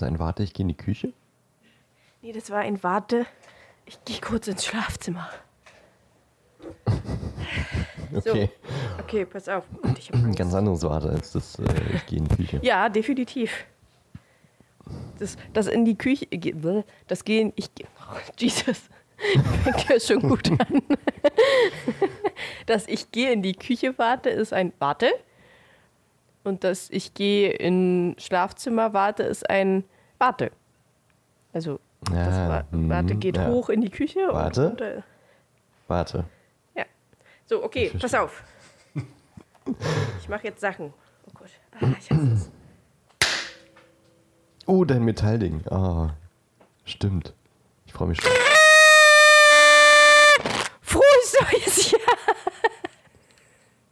Das ein Warte, ich gehe in die Küche? Nee, das war ein Warte. Ich gehe kurz ins Schlafzimmer. Okay. So. Okay, pass auf. Ein ganz anderes Warte als das, äh, ich gehe in die Küche. Ja, definitiv. Das, das in die Küche, das gehen, ich, oh, Jesus, fängt ja schon gut an. dass ich gehe in die Küche warte, ist ein Warte. Und dass ich gehe in Schlafzimmer warte, ist ein Warte. Also, das Ja, Wa- mhm, Warte geht ja. hoch in die Küche. Warte. Und. Warte. Ja. So, okay, pass auf. Ich mache jetzt Sachen. Oh Gott. Ah, ich hasse es. Oh, dein Metallding. Ah, stimmt. Ich freue mich schon. Frohes neues Jahr!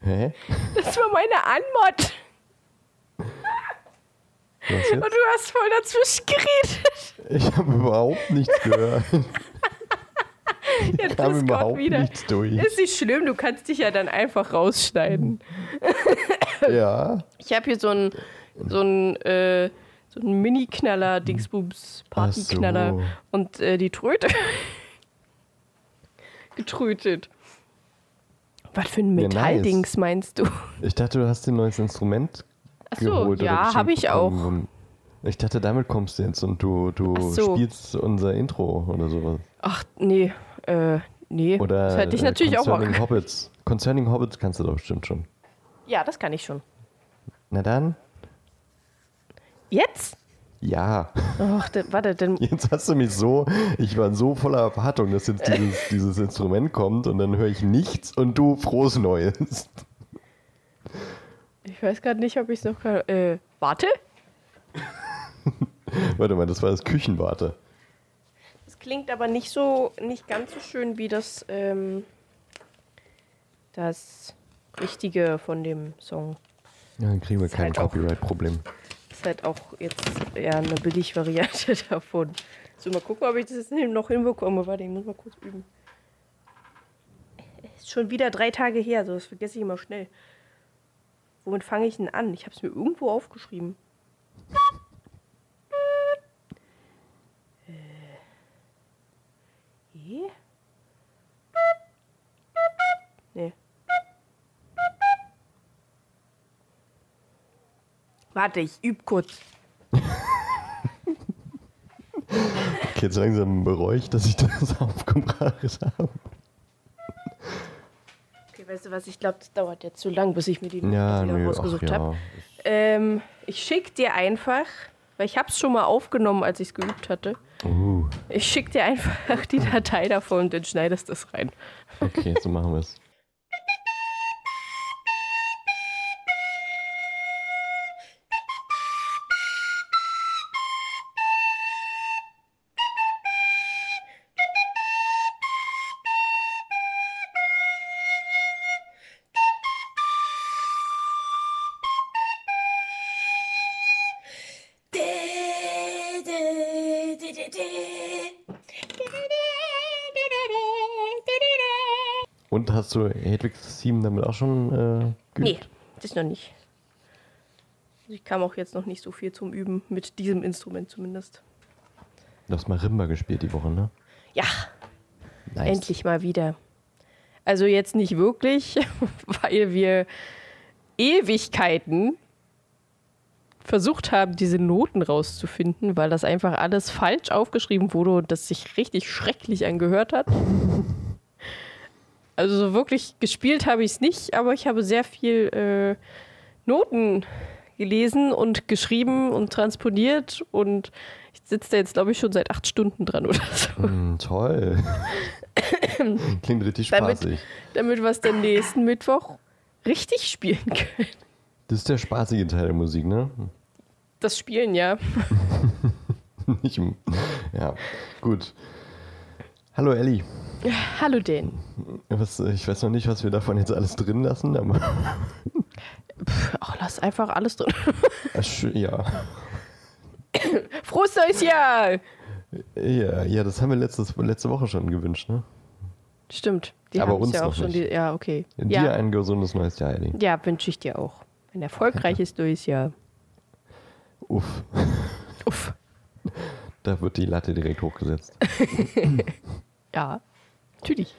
Hä? Das war meine Anmod. Und du hast voll dazwischen geredet. Ich habe überhaupt nichts gehört. Jetzt kam überhaupt wieder. nichts durch. Ist nicht schlimm, du kannst dich ja dann einfach rausschneiden. Ja. Ich habe hier so einen so einen, äh, so einen Mini-Knaller, Dingsbums, Partyknaller. So. Und äh, die Tröte. Getrötet. Was für ein Ja, nice. Metalldings meinst du? Ich dachte, du hast dir ein neues Instrument Ach so, geholt. oder ja, habe ich auch. Ich dachte, damit kommst du jetzt und du, du so. spielst unser Intro oder sowas. Ach, nee. Äh, nee. Oder das hätte ich äh, natürlich auch Concerning mal. Hobbits. Concerning Hobbits kannst du doch bestimmt schon. Ja, das kann ich schon. Na dann, Jetzt? ja. Ach, da, warte, dann Jetzt hast du mich so, ich war so voller Erwartung, dass jetzt dieses, dieses Instrument kommt und dann höre ich nichts und du frohes Neues. Ich weiß gerade nicht, ob ich es noch kann. Äh, warte? Warte mal, das war das Küchenwarte. Das klingt aber nicht so, nicht ganz so schön wie das, ähm, das Richtige von dem Song. Ja, dann kriegen wir Ist kein halt Copyright-Problem. Ist halt auch jetzt eher eine Billig-Variante davon. So, mal gucken, ob ich das jetzt noch hinbekomme. Warte, ich muss mal kurz üben. Ist schon wieder drei Tage her, so das vergesse ich immer schnell. Womit fange ich denn an? Ich habe es mir irgendwo aufgeschrieben. Äh. E? Warte, ich übe kurz. Okay, jetzt langsam bereue ich, dass ich das aufgebracht habe. Du was? Ich glaube, das dauert jetzt zu lang, bis ich mir die Ja, nö, rausgesucht ja. habe. Ähm, ich schick dir einfach, weil ich habe es schon mal aufgenommen, als ich es geübt hatte. Uh, Ich schick dir einfach die Datei davon und dann schneidest du es rein. okay, so machen wir es. Hast du Hedwigs Theme damit auch schon äh, Nee, geübt? das noch nicht. Also ich kam auch jetzt noch nicht so viel zum Üben, mit diesem Instrument zumindest. Du hast Marimba gespielt die Woche, ne? Ja, Nice. endlich mal wieder. Also jetzt nicht wirklich, weil wir Ewigkeiten versucht haben, diese Noten rauszufinden, weil das einfach alles falsch aufgeschrieben wurde und das sich richtig schrecklich angehört hat. Also so wirklich gespielt habe ich es nicht, aber ich habe sehr viel äh, Noten gelesen und geschrieben und transponiert und ich sitze da jetzt, glaube ich, schon seit acht Stunden dran oder so. Mm, toll. Klingt richtig Damit- spaßig. damit wir es dann nächsten Mittwoch richtig spielen können. Das ist der spaßige Teil der Musik, ne? Das Spielen, ja. Nicht im, ja, gut. Hallo Elli. Hallo Dan. Was, ich weiß noch nicht, was wir davon jetzt alles drin lassen, aber Ach, lass einfach alles drin. Ach, ja. Frohes neues Jahr! ja. Ja, das haben wir letztes, letzte Woche schon gewünscht, ne? Stimmt. Die Aber uns ja auch schon. nicht. Die, ja, okay. Dir Ja, ein gesundes neues Jahr, Elli. ja wünsche ich dir auch. Ein erfolgreiches neues Jahr. Uff, Uff. da wird die Latte direkt hochgesetzt. Ja, natürlich.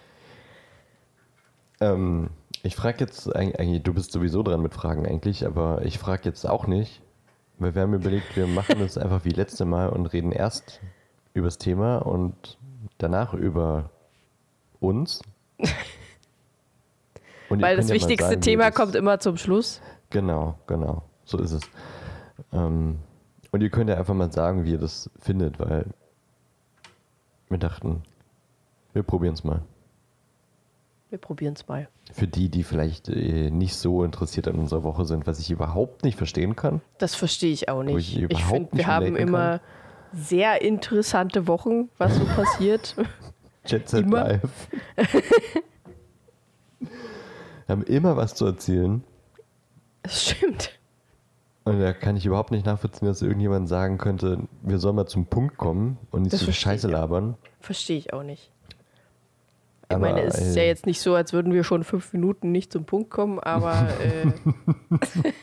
Ähm, ich frage jetzt eig- eigentlich, du bist sowieso dran mit Fragen eigentlich, aber ich frage jetzt auch nicht, weil wir haben überlegt, wir machen das einfach wie letzte Mal und reden erst über das Thema und danach über uns. Und Weil das ja wichtigste sagen, Thema das- kommt immer zum Schluss. Genau, genau, so ist es. Ähm, und ihr könnt ja einfach mal sagen, wie ihr das findet, weil wir dachten, wir probieren es mal. Wir probieren es mal. Für die, die vielleicht äh, nicht so interessiert an unserer Woche sind, was ich überhaupt nicht verstehen kann. Das verstehe ich auch nicht. ich Ich, finde, wir haben immer sehr interessante Wochen, was so passiert. Jet Set Immer. Live. haben immer was zu erzählen. Das stimmt. Und da kann ich überhaupt nicht nachvollziehen, dass irgendjemand sagen könnte, wir sollen mal zum Punkt kommen und nicht Das so Scheiße labern. Verstehe ich auch nicht. Ich Aber, meine, es ist äh, ja jetzt nicht so, als würden wir schon fünf Minuten nicht zum Punkt kommen, aber äh,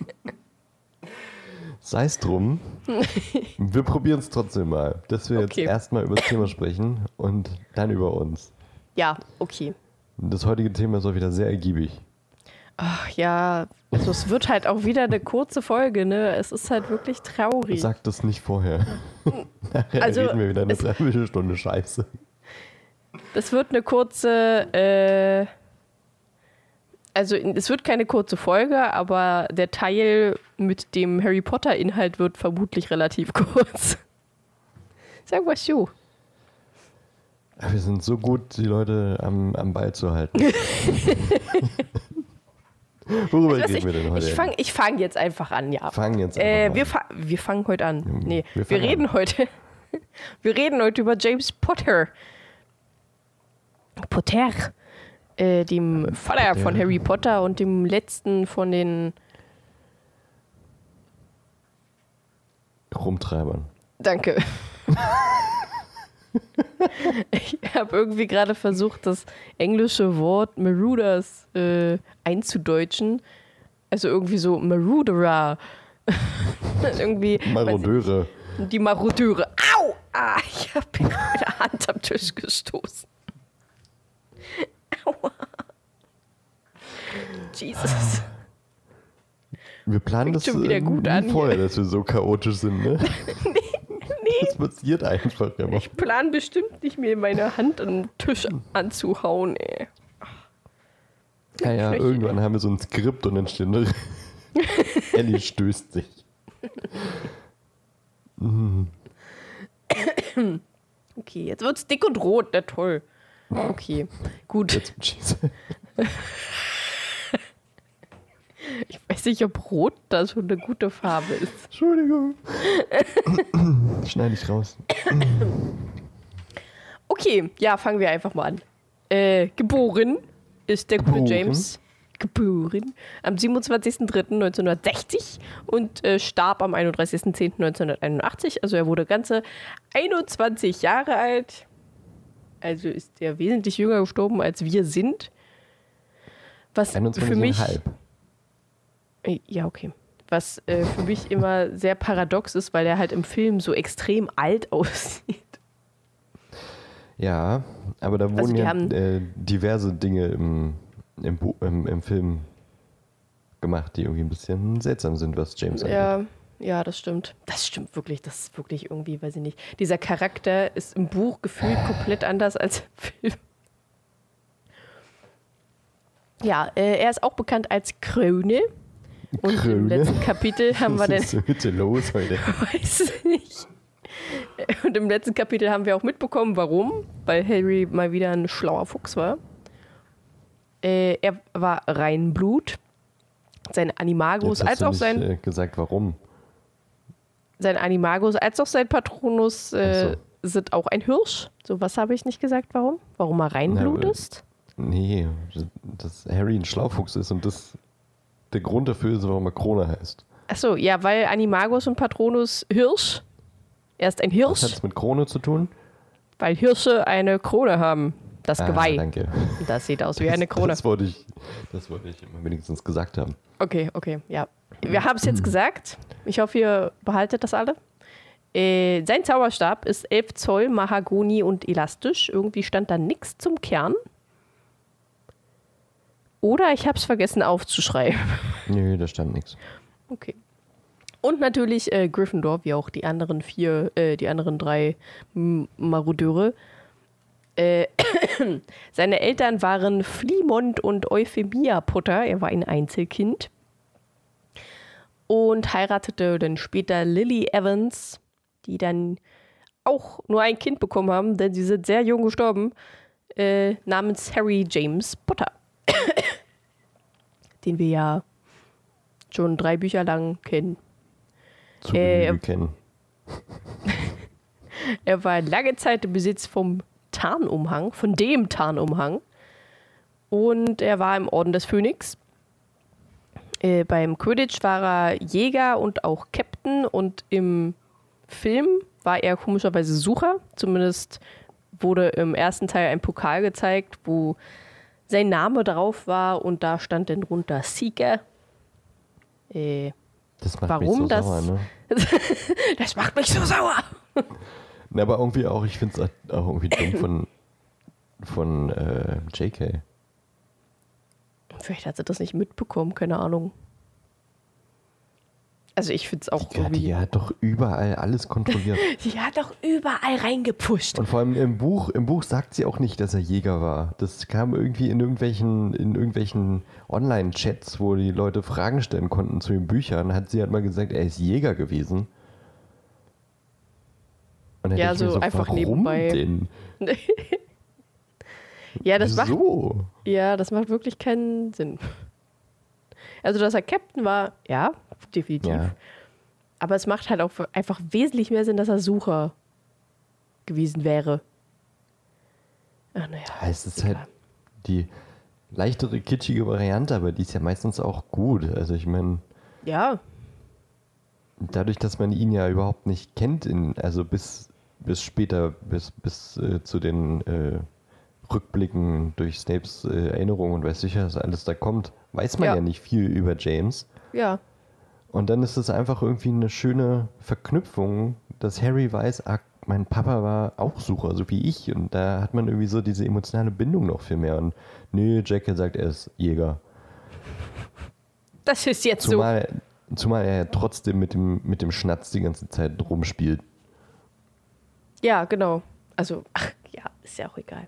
Sei es drum. wir probieren es trotzdem mal. Dass wir Okay. jetzt erstmal über das Thema sprechen und dann über uns. ja, okay. Das heutige Thema ist auch wieder sehr ergiebig. Ach ja, also es wird halt auch wieder eine kurze Folge, ne? Es ist halt wirklich traurig. Sag das nicht vorher. Nachher Also, reden wir wieder eine Dreiviertelstunde Scheiße. Das wird eine kurze, äh, also es wird keine kurze Folge, aber der Teil mit dem Harry Potter-Inhalt wird vermutlich relativ kurz. Es so. Aber Wir sind so gut, die Leute am, am Ball zu halten. Worüber Also, reden wir denn heute? ich fange fang jetzt einfach an, ja. Fangen jetzt Äh, wir, an. fa wir fangen heute an. Nee, wir wir, reden heute. Wir reden heute über James Potter. Potter. Äh, dem Vater Potter. von Harry Potter und dem letzten von den. Rumtreibern. Danke. ich habe irgendwie gerade versucht, das englische Wort Marauders äh, einzudeutschen. Also irgendwie so Marauderer. irgendwie. weiß ich Marodeure. Die Marodeure. Au! Ah, ich habe mir meine Hand am Tisch gestoßen. Jesus. Wir planen Fängt das schon wieder äh, gut an vorher, dass wir so chaotisch sind, ne? Das passiert einfach immer. Ich plan bestimmt nicht, mir meine Hand an den Tisch anzuhauen, ey. Ja, ja, Schwäche. irgendwann haben wir so ein Skript und dann steht Ellie stößt sich. Okay, jetzt wird's dick und rot, na toll. Okay, gut. Jetzt, Jesus. Ich weiß nicht, ob rot da so eine gute Farbe ist. Entschuldigung. Schneide ich raus. Okay, ja, fangen wir einfach mal an. Äh, geboren ist der gute? James. Geboren am 27.03.1960 und äh, starb am 31.10.1981. Also er wurde ganze 21 Jahre alt. Also ist er wesentlich jünger gestorben, als wir sind. Was für mich. 21,5. Äh, Ja, okay. Was äh, für mich immer sehr paradox ist, weil er halt im Film so extrem alt aussieht. Ja, aber da wurden Also ja äh, diverse Dinge im, im, im, im Film gemacht, die irgendwie ein bisschen seltsam sind, was James angeht. Ja, ja, das stimmt. Das stimmt wirklich. Das ist wirklich irgendwie, weiß ich nicht. Dieser Charakter ist im Buch gefühlt komplett anders als im Film. Ja, äh, er ist auch bekannt als Krone. Und im Krone? letzten Kapitel haben wir Was dann, ist denn bitte los heute? weiß nicht. Und im letzten Kapitel haben wir auch mitbekommen, warum. Weil Harry mal wieder ein schlauer Fuchs war. Äh, er war Reinblut. Sein Animagus als auch nicht, sein äh, gesagt, warum. sein Animagus als auch sein Patronus äh, Ach sind auch ein Hirsch. So was habe ich nicht gesagt, warum? Warum er Reinblut Na, äh, ist? Nee, dass Harry ein Schlaufuchs ist und das der Grund dafür ist, warum er Krone heißt. Achso, ja, weil Animagus und Patronus Hirsch. Er ist ein Was hat Hirsch, es mit Krone zu tun? weil Hirsche eine Krone haben. das Ah, Geweih. danke. Das sieht aus wie eine Krone. Das wollte ich, das wollte ich wenigstens gesagt haben. Okay, okay, ja. Wir haben es jetzt gesagt. Ich hoffe, ihr behaltet das alle. Äh, sein Zauberstab ist 11 Zoll Mahagoni und elastisch. Irgendwie stand da nichts zum Kern. Oder ich habe es vergessen aufzuschreiben. Nö, da stand nichts. Okay. Und natürlich äh, Gryffindor, wie auch die anderen vier, äh, die anderen drei M Marodeure. Äh, seine Eltern waren Fliemond und Euphemia Potter. Er war ein Einzelkind. Und heiratete dann später Lily Evans, die dann auch nur ein Kind bekommen haben, denn sie sind sehr jung gestorben, äh, namens Harry James Potter. Den wir ja schon drei Bücher lang kennen. Zu Äh, Genüge kennen. Er war lange Zeit im Besitz vom Tarnumhang, von dem Tarnumhang. Und er war im Orden des Phönix. Äh, beim Quidditch war er Jäger und auch Captain. Und im Film war er komischerweise Sucher. Zumindest wurde im ersten Teil ein Pokal gezeigt, wo sein Name drauf war. Und da stand dann drunter Seeker. Äh, Das macht warum mich so das- sauer, ne? das macht mich so sauer. Na, aber irgendwie auch, ich finde es auch irgendwie dumm von, von äh, JK. Vielleicht hat sie das nicht mitbekommen, keine Ahnung. Also ich finde es auch Die, irgendwie. die hat doch überall alles kontrolliert. Sie hat doch überall reingepusht. Und vor allem im Buch, im Buch sagt sie auch nicht, dass er Jäger war. Das kam irgendwie in irgendwelchen, in irgendwelchen Online-Chats, wo die Leute Fragen stellen konnten zu den Büchern, hat sie halt mal gesagt, er ist Jäger gewesen. Und Ja, mir so einfach nebenbei. Denn? ja, das macht, Wieso? ja, das macht wirklich keinen Sinn. Also, dass er Captain war, ja, definitiv. Ja. Aber es macht halt auch einfach wesentlich mehr Sinn, dass er Sucher gewesen wäre. Ach, naja. Ja, es ist halt die leichtere, kitschige Variante, aber die ist ja meistens auch gut. Also ich meine, Ja, dadurch, dass man ihn ja überhaupt nicht kennt, in, also bis, bis später, bis, bis äh, zu den äh, Rückblicken durch Snapes äh, Erinnerungen und weiß sicher, was alles da kommt, weiß man ja. Ja. nicht viel über James. ja. Und dann ist es einfach irgendwie eine schöne Verknüpfung, dass Harry weiß, ah, mein Papa war auch Sucher, so wie ich. Und da hat man irgendwie so diese emotionale Bindung noch viel mehr. Und nö, Jekyll sagt, er ist Jäger. Das ist jetzt so. Zumal, zumal er ja trotzdem mit dem, mit dem Schnatz die ganze Zeit rumspielt. Ja, genau. Also, ach, ja, ist ja auch egal.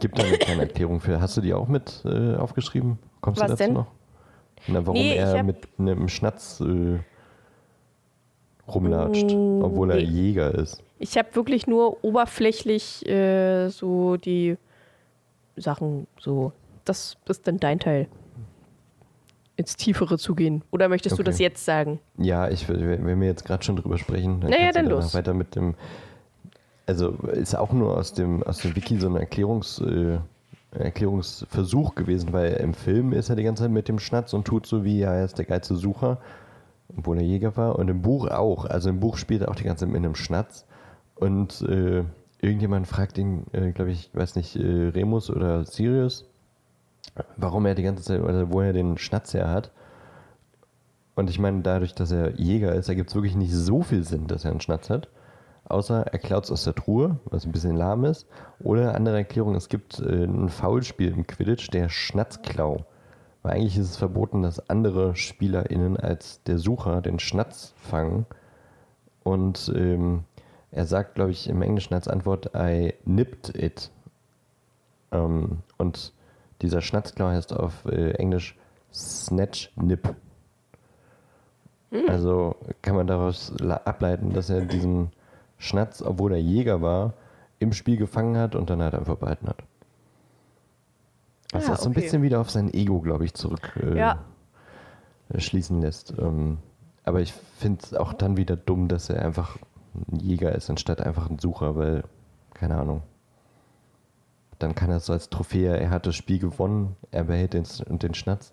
Gibt da eine kleine Erklärung für. Hast du die auch mit äh, aufgeschrieben? Kommst Was du dazu denn? noch? Na, warum Nee, er mit einem Schnatz äh, rumlatscht, obwohl er Mm, nee. Jäger ist. Ich habe wirklich nur oberflächlich äh, so die Sachen so. Das ist dann dein Teil. Ins Tiefere zu gehen. Oder möchtest du Okay. das jetzt sagen? Ja, ich, will- wenn wir jetzt gerade schon drüber sprechen, dann Naja, du dann los. weiter mit dem. Also ist auch nur aus dem, aus dem Wiki so ein Erklärungs, äh, Erklärungsversuch gewesen, weil im Film ist er die ganze Zeit mit dem Schnatz und tut so wie, ja, er ist der geilste Sucher, obwohl er Jäger war. Und im Buch auch. Also im Buch spielt er auch die ganze Zeit mit einem Schnatz. Und äh, irgendjemand fragt ihn, äh, glaube ich, weiß nicht, äh, Remus oder Sirius, warum er die ganze Zeit, oder wo er den Schnatz her hat. Und ich meine, dadurch, dass er Jäger ist, ergibt es wirklich nicht so viel Sinn, dass er einen Schnatz hat. Außer er klaut es aus der Truhe, was ein bisschen lahm ist. Oder andere Erklärung, es gibt äh, ein Foulspiel im Quidditch, der Schnatzklau. Weil eigentlich ist es verboten, dass andere SpielerInnen als der Sucher den Schnatz fangen. Und ähm, er sagt, glaube ich, im Englischen als Antwort, I nipped it. Ähm, und dieser Schnatzklau heißt auf äh, Englisch Snatch Nip. Also kann man daraus ableiten, dass er diesen Schnatz, obwohl er Jäger war, im Spiel gefangen hat und dann halt einfach behalten hat. Was Ah, das so ein okay. bisschen wieder auf sein Ego, glaube ich, zurück äh, Ja. schließen lässt. Ähm, aber ich finde es auch dann wieder dumm, dass er einfach ein Jäger ist, anstatt einfach ein Sucher, weil, keine Ahnung. Dann kann er so als Trophäe, er hat das Spiel gewonnen, er behält den, den Schnatz.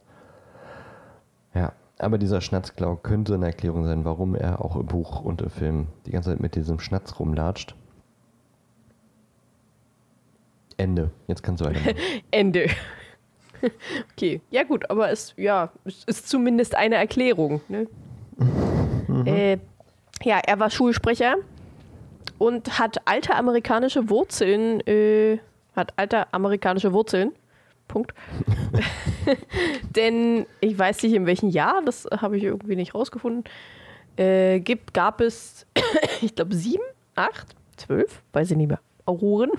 Ja, aber dieser Schnatzklau könnte eine Erklärung sein, warum er auch im Buch und im Film die ganze Zeit mit diesem Schnatz rumlatscht. Ende. Jetzt kannst du weitermachen. Ende. okay, ja gut, aber es ja, es ist zumindest eine Erklärung. Ne? Äh, ja, er war Schulsprecher und hat alte amerikanische Wurzeln, äh, hat alte amerikanische Wurzeln. Punkt. Denn ich weiß nicht in welchem Jahr, das habe ich irgendwie nicht rausgefunden. Äh, gibt, gab es, ich glaube, sieben, acht, zwölf, weiß ich nicht mehr, Auroren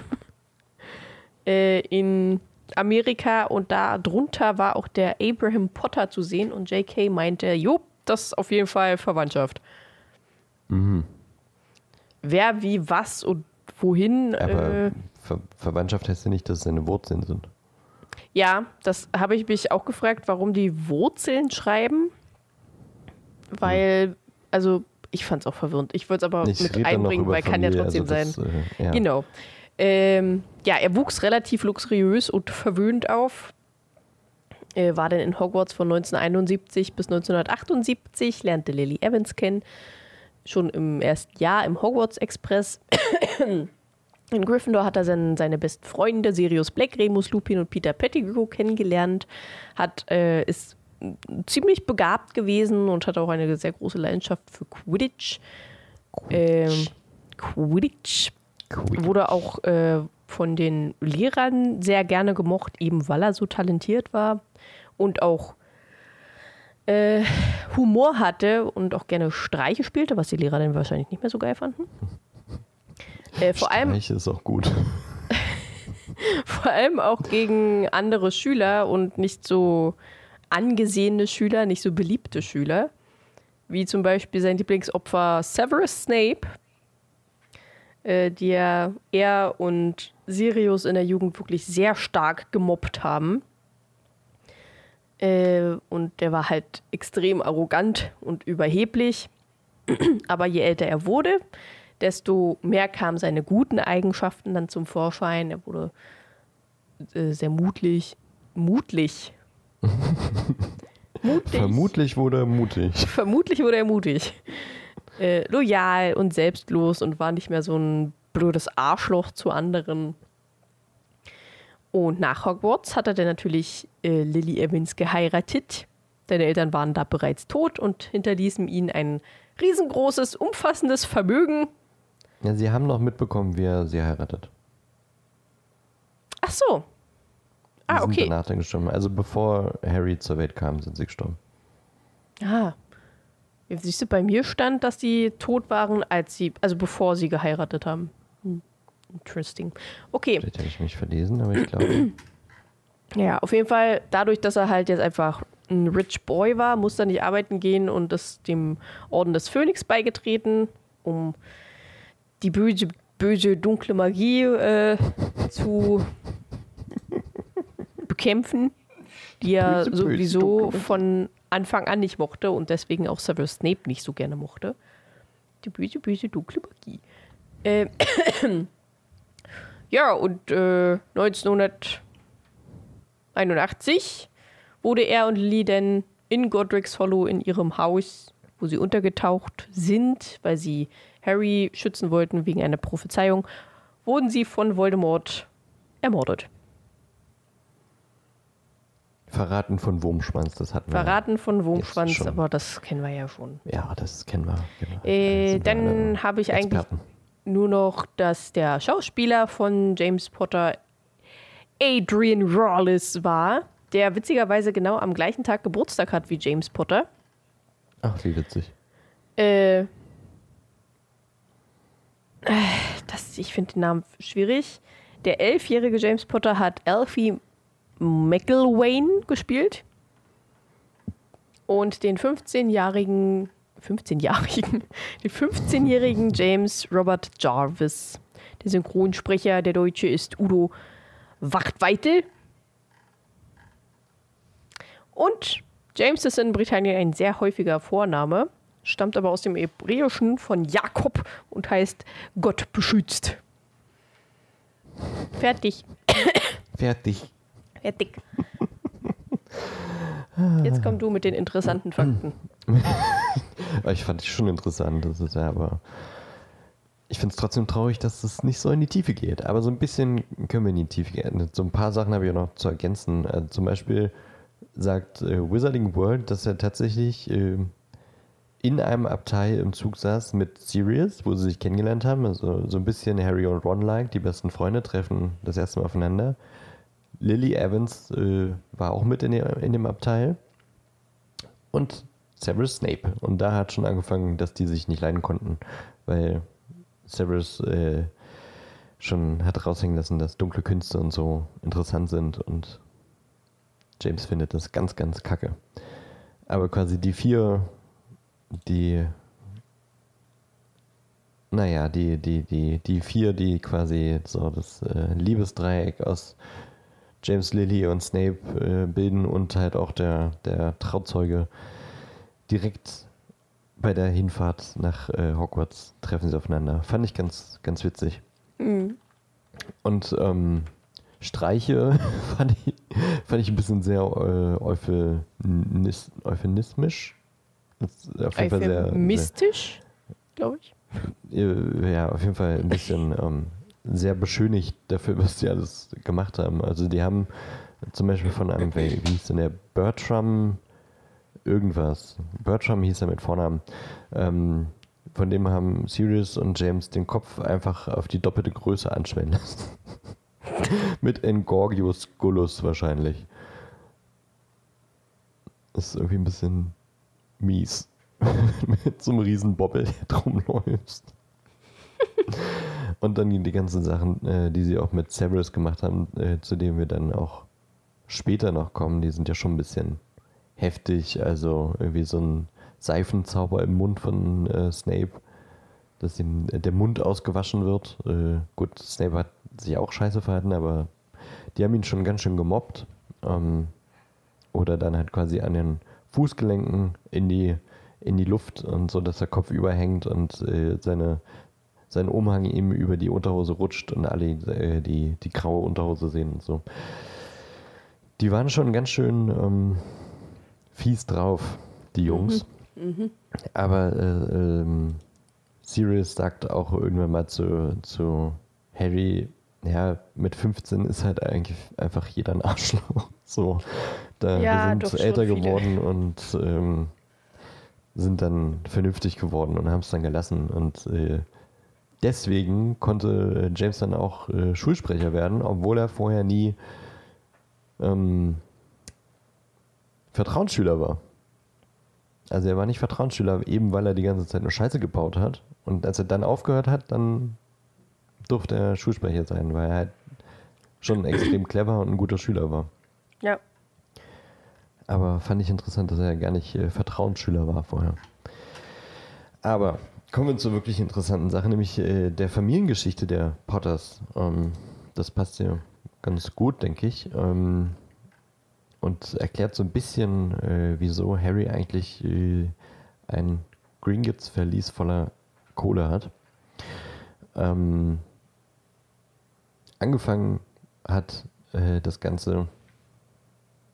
äh, in Amerika und da drunter war auch der Abraham Potter zu sehen und JK meinte, jo, das ist auf jeden Fall Verwandtschaft. Mhm. Wer, wie, was und wohin. Aber Äh, Ver Verwandtschaft heißt ja nicht, dass es seine Wurzeln sind. Ja, das habe ich mich auch gefragt, warum die Wurzeln schreiben. Weil, also ich fand es auch verwirrend. Ich wollte es aber Ich mit einbringen, weil kann ja Familie, trotzdem also sein. das, äh, ja. Genau. Ähm, ja, er wuchs relativ luxuriös und verwöhnt auf. Er war dann in Hogwarts von 1971 bis 1978, lernte Lily Evans kennen. Schon im ersten Jahr im Hogwarts Express. In Gryffindor hat er seine, seine besten Freunde, Sirius Black, Remus Lupin und Peter Pettigrew kennengelernt. Hat, äh, ist ziemlich begabt gewesen und hat auch eine sehr große Leidenschaft für Quidditch. Ähm, Quidditch wurde auch äh, von den Lehrern sehr gerne gemocht, eben weil er so talentiert war und auch äh, Humor hatte und auch gerne Streiche spielte, was die Lehrer dann wahrscheinlich nicht mehr so geil fanden. Äh, vor, allem, ist auch gut. vor allem auch gegen andere Schüler und nicht so angesehene Schüler, nicht so beliebte Schüler, wie zum Beispiel sein Lieblingsopfer Severus Snape, äh, die er, er und Sirius in der Jugend wirklich sehr stark gemobbt haben. Äh, und der war halt extrem arrogant und überheblich. Aber je älter er wurde, desto mehr kamen seine guten Eigenschaften dann zum Vorschein. Er wurde äh, sehr mutlich. Mutlich. mutig. Vermutlich wurde er mutig. Vermutlich wurde er mutig. Äh, loyal und selbstlos und war nicht mehr so ein blödes Arschloch zu anderen. Und nach Hogwarts hat er dann natürlich äh, Lily Evans geheiratet. Seine Eltern waren da bereits tot und hinterließen ihm ein riesengroßes, umfassendes Vermögen. Ja, sie haben noch mitbekommen, wie er sie heiratet. Ach so. Ah, sind okay. danach dann gestorben. Also bevor Harry zur Welt kam, sind sie gestorben. Ah. Ja, Siehst du, bei mir stand, dass die tot waren, als sie, also bevor sie geheiratet haben. Hm. Interesting. Okay. Vielleicht habe ich mich verlesen, aber ich glaube. Ja, auf jeden Fall, dadurch, dass er halt jetzt einfach ein Rich Boy war, musste er nicht arbeiten gehen und ist dem Orden des Phönix beigetreten, um die böse, böse dunkle Magie äh, zu bekämpfen, die er Böse, sowieso dunkle von Anfang an nicht mochte und deswegen auch Severus Snape nicht so gerne mochte. Die böse, böse dunkle Magie. Äh, ja, und äh, 1981 wurde er und Lily dann in Godric's Hollow in ihrem Haus, wo sie untergetaucht sind, weil sie Harry schützen wollten wegen einer Prophezeiung, wurden sie von Voldemort ermordet. Verraten von Wurmschwanz, das hatten wir. Verraten von Wurmschwanz, aber das kennen wir ja schon. Ja, das kennen wir. Genau. Äh, dann habe ich eigentlich Experten. nur noch, dass der Schauspieler von James Potter Adrian Rawlis war, der witzigerweise genau am gleichen Tag Geburtstag hat wie James Potter. Ach, wie witzig. Äh, das, ich finde den Namen schwierig. Der elfjährige James Potter hat Alfie McIlwain gespielt. Und den 15-jährigen, 15-jährigen, den 15-jährigen James Robert Jarvis. Der Synchronsprecher, der Deutsche, ist Udo Wachtweitel. Und James ist in Britannien ein sehr häufiger Vorname, stammt aber aus dem Hebräischen von Jakob und heißt Gott beschützt. Fertig. Fertig. Fertig. Jetzt komm du mit den interessanten Fakten. Ich fand es schon interessant, das ist ja aber. ich finde es trotzdem traurig, dass es nicht so in die Tiefe geht. Aber so ein bisschen können wir in die Tiefe gehen. So ein paar Sachen habe ich noch zu ergänzen. Also zum Beispiel sagt äh, Wizarding World, dass er tatsächlich äh, in einem Abteil im Zug saß mit Sirius, wo sie sich kennengelernt haben. Also so ein bisschen Harry und Ron-like, die besten Freunde treffen das erste Mal aufeinander. Lily Evans äh, war auch mit in, der, in dem Abteil. Und Severus Snape. Und da hat schon angefangen, dass die sich nicht leiden konnten, weil Severus äh, schon hat raushängen lassen, dass dunkle Künste und so interessant sind und James findet das ganz, ganz kacke. Aber quasi die vier, die, naja, die, die, die, die vier, die quasi so das äh, Liebesdreieck aus James Lilly und Snape äh, bilden und halt auch der, der Trauzeuge direkt bei der Hinfahrt nach äh, Hogwarts treffen sie aufeinander. Fand ich ganz, ganz witzig. Mhm. Und ähm, Streiche fand ich, fand ich ein bisschen sehr äh, euphemis, euphemismisch. Euphemistisch, glaube ich. Ja, auf jeden Fall ein bisschen ähm, sehr beschönigt dafür, was sie alles gemacht haben. Also die haben zum Beispiel von einem, wie hieß denn der, Bertram irgendwas. Bertram hieß er mit Vornamen. Ähm, von dem haben Sirius und James den Kopf einfach auf die doppelte Größe anschwellen lassen. mit Engorgius Gullus wahrscheinlich. Das ist irgendwie ein bisschen mies. mit so einem riesen Bobbel, der drum läuft. und dann die ganzen Sachen, äh, die sie auch mit Severus gemacht haben, äh, zu denen wir dann auch später noch kommen, die sind ja schon ein bisschen heftig. Also irgendwie so ein Seifenzauber im Mund von äh, Snape, dass ihm der Mund ausgewaschen wird. Äh, gut, Snape hat sich auch scheiße verhalten, aber die haben ihn schon ganz schön gemobbt. Ähm, oder dann halt quasi an den Fußgelenken in die, in die Luft und so, dass der Kopf überhängt und äh, seine, sein Umhang ihm über die Unterhose rutscht und alle äh, die, die graue Unterhose sehen und so. Die waren schon ganz schön ähm, fies drauf, die Jungs. Mhm. Mhm. Aber äh, ähm, Sirius sagt auch irgendwann mal zu, zu Harry, ja, mit 15 ist halt eigentlich einfach jeder ein Arschloch. So, da ja, wir sind älter geworden und ähm, sind dann vernünftig geworden und haben es dann gelassen. Und äh, deswegen konnte James dann auch äh, Schulsprecher werden, obwohl er vorher nie ähm, Vertrauensschüler war. Also er war nicht Vertrauensschüler, eben weil er die ganze Zeit nur Scheiße gebaut hat. Und als er dann aufgehört hat, dann durfte er Schulsprecher sein, weil er halt schon extrem clever und ein guter Schüler war. Ja. Aber fand ich interessant, dass er gar nicht äh, Vertrauensschüler war vorher. Aber kommen wir zur wirklich interessanten Sache, nämlich äh, der Familiengeschichte der Potters. Ähm, das passt ja ganz gut, denke ich. Ähm, und erklärt so ein bisschen, äh, wieso Harry eigentlich äh, ein Gringotts-Verlies voller Kohle hat. Ähm, angefangen hat äh, das Ganze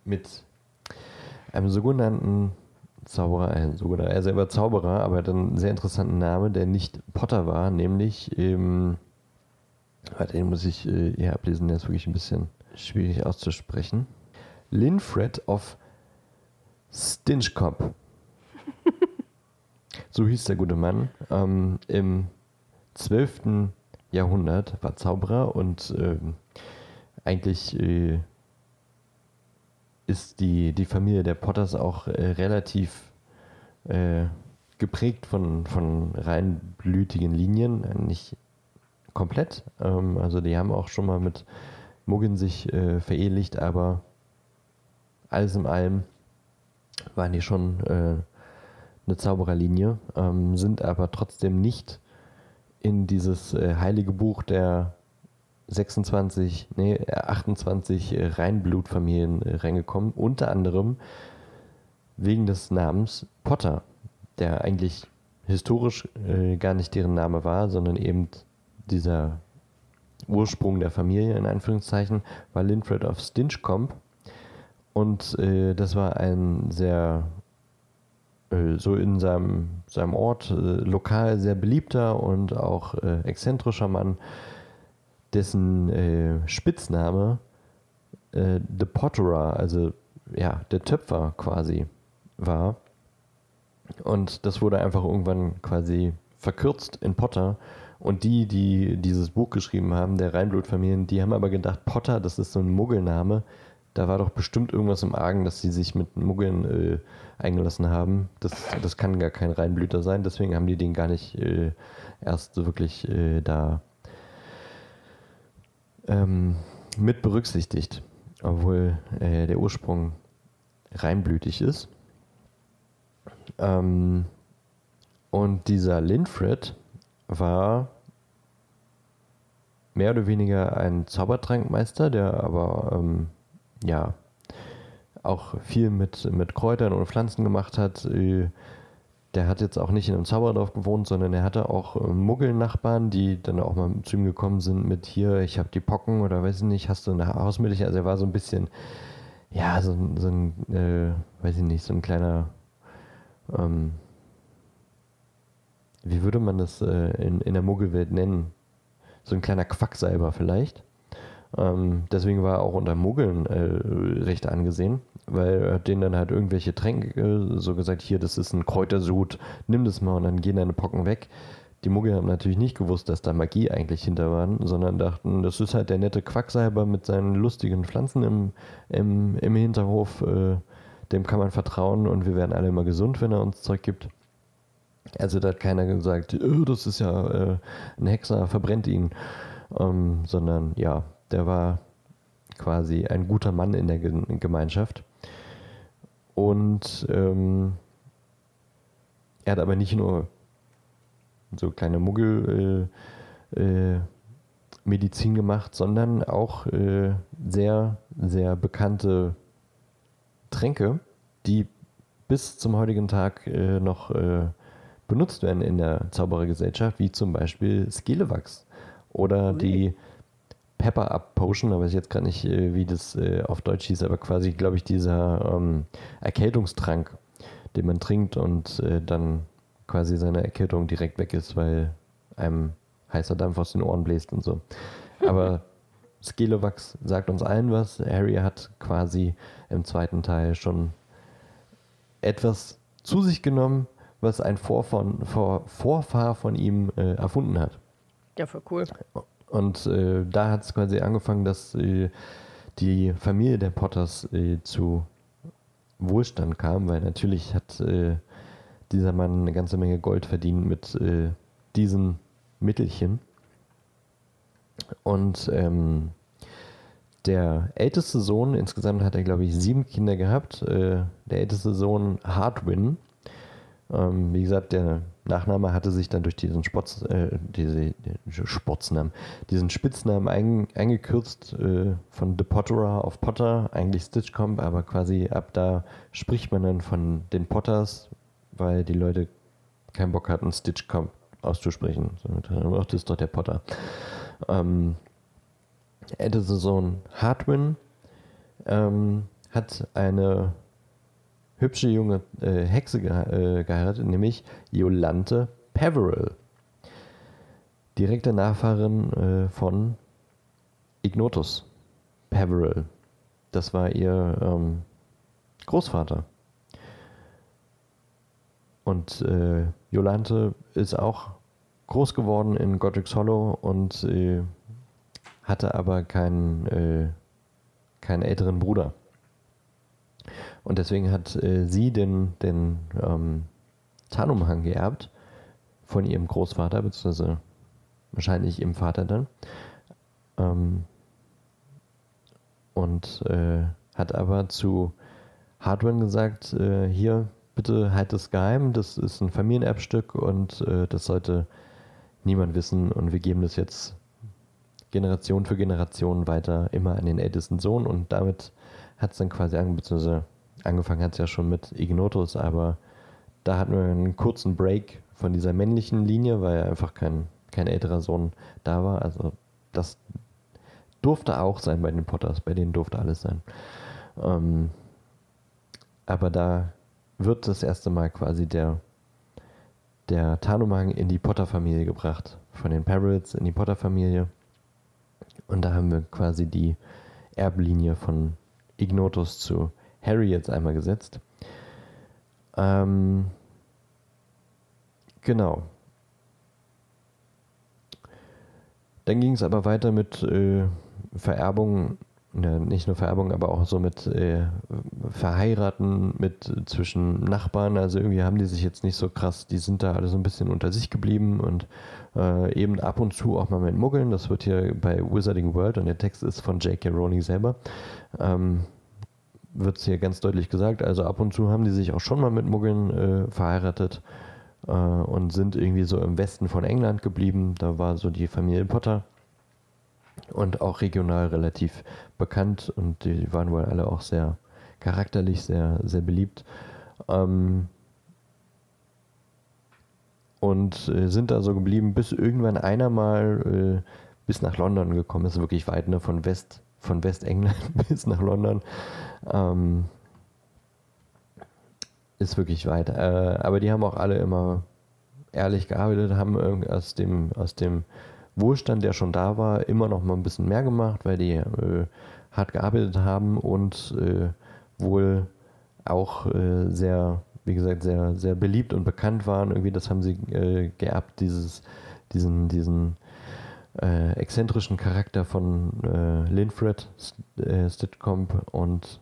mit einem sogenannten Zauberer, ein sogenannter, er selber Zauberer, aber dann einen sehr interessanten Name, der nicht Potter war, nämlich, ähm, warte, den muss ich äh, hier ablesen, der ist wirklich ein bisschen schwierig auszusprechen. Linfred of Stinchcop. so hieß der gute Mann. Ähm, Im 12. Jahrhundert war Zauberer und äh, eigentlich äh, ist die, die Familie der Potters auch äh, relativ äh, geprägt von, von reinblütigen Linien, nicht komplett. Ähm, also die haben auch schon mal mit Muggin sich äh, verehelicht, aber alles in allem waren die schon äh, eine Zaubererlinie, ähm, sind aber trotzdem nicht in dieses äh, heilige Buch der 26, nee, 28 äh, Reinblutfamilien äh, reingekommen, unter anderem wegen des Namens Potter, der eigentlich historisch äh, gar nicht deren Name war, sondern eben dieser Ursprung der Familie in Anführungszeichen war Linfred of Stinchcombe und äh, das war ein sehr äh, so in seinem, seinem Ort lokal sehr beliebter und auch exzentrischer Mann, dessen äh, Spitzname äh, The Potterer, also ja, der Töpfer quasi war. Und das wurde einfach irgendwann quasi verkürzt in Potter. Und die, die dieses Buch geschrieben haben, der Reinblutfamilien, die haben aber gedacht, Potter, das ist so ein Muggelname. Da war doch bestimmt irgendwas im Argen, dass sie sich mit Muggeln äh, eingelassen haben. Das, das kann gar kein Reinblüter sein. Deswegen haben die den gar nicht äh, erst wirklich äh, da ähm, mit berücksichtigt. Obwohl äh, der Ursprung reinblütig ist. Ähm, und dieser Linfred war mehr oder weniger ein Zaubertrankmeister, der aber ähm, ja auch viel mit, mit Kräutern und Pflanzen gemacht hat. Äh, der hat jetzt auch nicht in einem Zauberdorf gewohnt, sondern er hatte auch äh, Muggelnachbarn, die dann auch mal zu ihm gekommen sind mit hier, ich habe die Pocken oder weiß ich nicht, hast du eine Hausmilch? Also er war so ein bisschen, ja, so, so ein, äh, weiß ich nicht, so ein kleiner, ähm, wie würde man das äh, in, in der Muggelwelt nennen? So ein kleiner Quacksalber vielleicht. Ähm, deswegen war er auch unter Muggeln äh, recht angesehen, weil er denen dann halt irgendwelche Tränke äh, so gesagt, hier, das ist ein Kräutersud, nimm das mal und dann gehen deine Pocken weg. Die Muggel haben natürlich nicht gewusst, dass da Magie eigentlich hinter war, sondern dachten, das ist halt der nette Quacksalber mit seinen lustigen Pflanzen im, im, im Hinterhof. Äh, dem kann man vertrauen und wir werden alle immer gesund, wenn er uns Zeug gibt. Also da hat keiner gesagt, oh, das ist ja äh, ein Hexer, verbrennt ihn. Ähm, sondern ja, der war quasi ein guter Mann in der Gemeinschaft. Und ähm, er hat aber nicht nur so kleine Muggel äh, äh, Medizin gemacht, sondern auch äh, sehr, sehr bekannte Tränke, die bis zum heutigen Tag äh, noch äh, benutzt werden in der Zauberergesellschaft, wie zum Beispiel Skelewax oder okay. die Pepper Up Potion, aber ich weiß jetzt gerade nicht, äh, wie das äh, auf Deutsch hieß, aber quasi, glaube ich, dieser ähm, Erkältungstrank, den man trinkt und äh, dann quasi seine Erkältung direkt weg ist, weil einem heißer Dampf aus den Ohren bläst und so. Aber Skelewax sagt uns allen was. Harry hat quasi im zweiten Teil schon etwas zu sich genommen, was ein Vorfahren, Vor, Vorfahr von ihm äh, erfunden hat. Ja, voll cool. Und äh, da hat es quasi angefangen, dass äh, die Familie der Potters äh, zu Wohlstand kam, weil natürlich hat äh, dieser Mann eine ganze Menge Gold verdient mit äh, diesen Mittelchen. Und ähm, der älteste Sohn, insgesamt hat er, glaube ich, sieben Kinder gehabt. Äh, der älteste Sohn, Hardwin, ähm, wie gesagt, der Nachname hatte sich dann durch diesen Spotz, äh, diese, Spotznamen, diesen Spitznamen ein, eingekürzt äh, von The Potterer auf Potter, eigentlich Stitchcomb, aber quasi ab da spricht man dann von den Potters, weil die Leute keinen Bock hatten, Stitchcomb auszusprechen. Das ist doch der Potter. Ähm, Sohn Hardwin ähm, hat eine hübsche junge äh, Hexe ge äh, geheiratet, nämlich Jolante Peveril. Direkte Nachfahrin äh, von Ignotus Peveril. Das war ihr ähm, Großvater. Und äh, Jolante ist auch groß geworden in Godric's Hollow und äh, hatte aber keinen, äh, keinen älteren Bruder. Und deswegen hat äh, sie den, den ähm, Tarnumhang geerbt von ihrem Großvater, beziehungsweise wahrscheinlich ihrem Vater dann. Ähm, und äh, hat aber zu Hardwin gesagt, äh, hier, bitte halt es geheim, das ist ein Familienerbstück und äh, das sollte niemand wissen und wir geben das jetzt Generation für Generation weiter immer an den ältesten Sohn und damit hat es dann quasi angefangen, beziehungsweise angefangen hat es ja schon mit Ignotus, aber da hatten wir einen kurzen Break von dieser männlichen Linie, weil einfach kein, kein älterer Sohn da war. Also das durfte auch sein bei den Potters, bei denen durfte alles sein. Ähm, aber da wird das erste Mal quasi der, der Tarnumhang in die Potter-Familie gebracht. Von den Parrots in die Potter-Familie. Und da haben wir quasi die Erblinie von Ignotus zu Harry jetzt einmal gesetzt. Ähm, genau. Dann ging es aber weiter mit äh, Vererbung, ne, nicht nur Vererbung, aber auch so mit äh, Verheiraten mit zwischen Nachbarn. Also irgendwie haben die sich jetzt nicht so krass, die sind da alle so ein bisschen unter sich geblieben und äh, eben ab und zu auch mal mit Muggeln. Das wird hier bei Wizarding World und der Text ist von J.K. Rowling selber. Ähm, wird es hier ganz deutlich gesagt. Also ab und zu haben die sich auch schon mal mit Muggeln äh, verheiratet äh, und sind irgendwie so im Westen von England geblieben. Da war so die Familie Potter und auch regional relativ bekannt und die waren wohl alle auch sehr charakterlich, sehr, sehr beliebt. Ähm, und äh, sind da so geblieben, bis irgendwann einer mal äh, bis nach London gekommen ist, wirklich weit, ne, von West, von Westengland bis nach London. Ähm, ist wirklich weit. Äh, aber die haben auch alle immer ehrlich gearbeitet, haben aus dem, aus dem Wohlstand, der schon da war, immer noch mal ein bisschen mehr gemacht, weil die äh, hart gearbeitet haben und äh, wohl auch äh, sehr, wie gesagt, sehr, sehr beliebt und bekannt waren. Irgendwie, das haben sie äh, geerbt, dieses, diesen, diesen äh, exzentrischen Charakter von Linfred Stitcomb und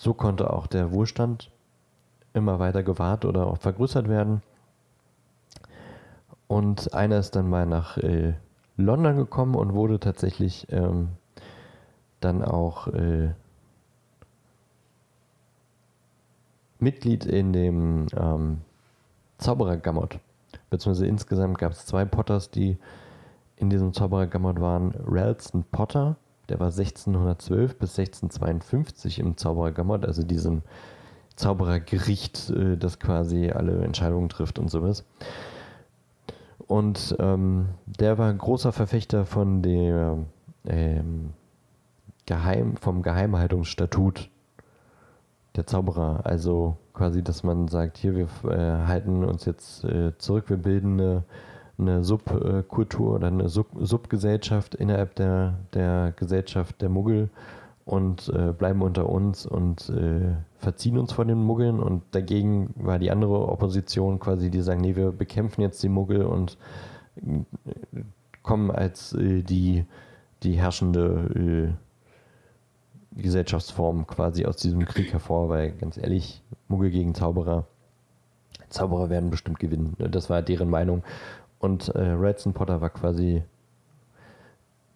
so konnte auch der Wohlstand immer weiter gewahrt oder auch vergrößert werden. Und einer ist dann mal nach äh, London gekommen und wurde tatsächlich ähm, dann auch äh, Mitglied in dem ähm, Zauberer-Gamot. Beziehungsweise insgesamt gab es zwei Potters, die in diesem Zauberer-Gamot waren. Ralston Potter, der war 1612 bis 1652 im Zauberer-Gamot, also diesem Zauberergericht, äh, das quasi alle Entscheidungen trifft und sowas. Und ähm, der war ein großer Verfechter von der ähm, Geheim, vom Geheimhaltungsstatut der Zauberer. Also quasi, dass man sagt, hier, wir äh, halten uns jetzt äh, zurück, wir bilden eine, eine Subkultur oder eine Sub Subgesellschaft innerhalb der, der Gesellschaft der Muggel und äh, bleiben unter uns und äh, verziehen uns vor den Muggeln. Und dagegen war die andere Opposition quasi, die sagen, nee, wir bekämpfen jetzt die Muggel und äh, kommen als äh, die, die herrschende äh, Gesellschaftsform quasi aus diesem Krieg hervor, weil ganz ehrlich, Muggel gegen Zauberer, Zauberer werden bestimmt gewinnen. Das war deren Meinung. Und äh, Redson Potter war quasi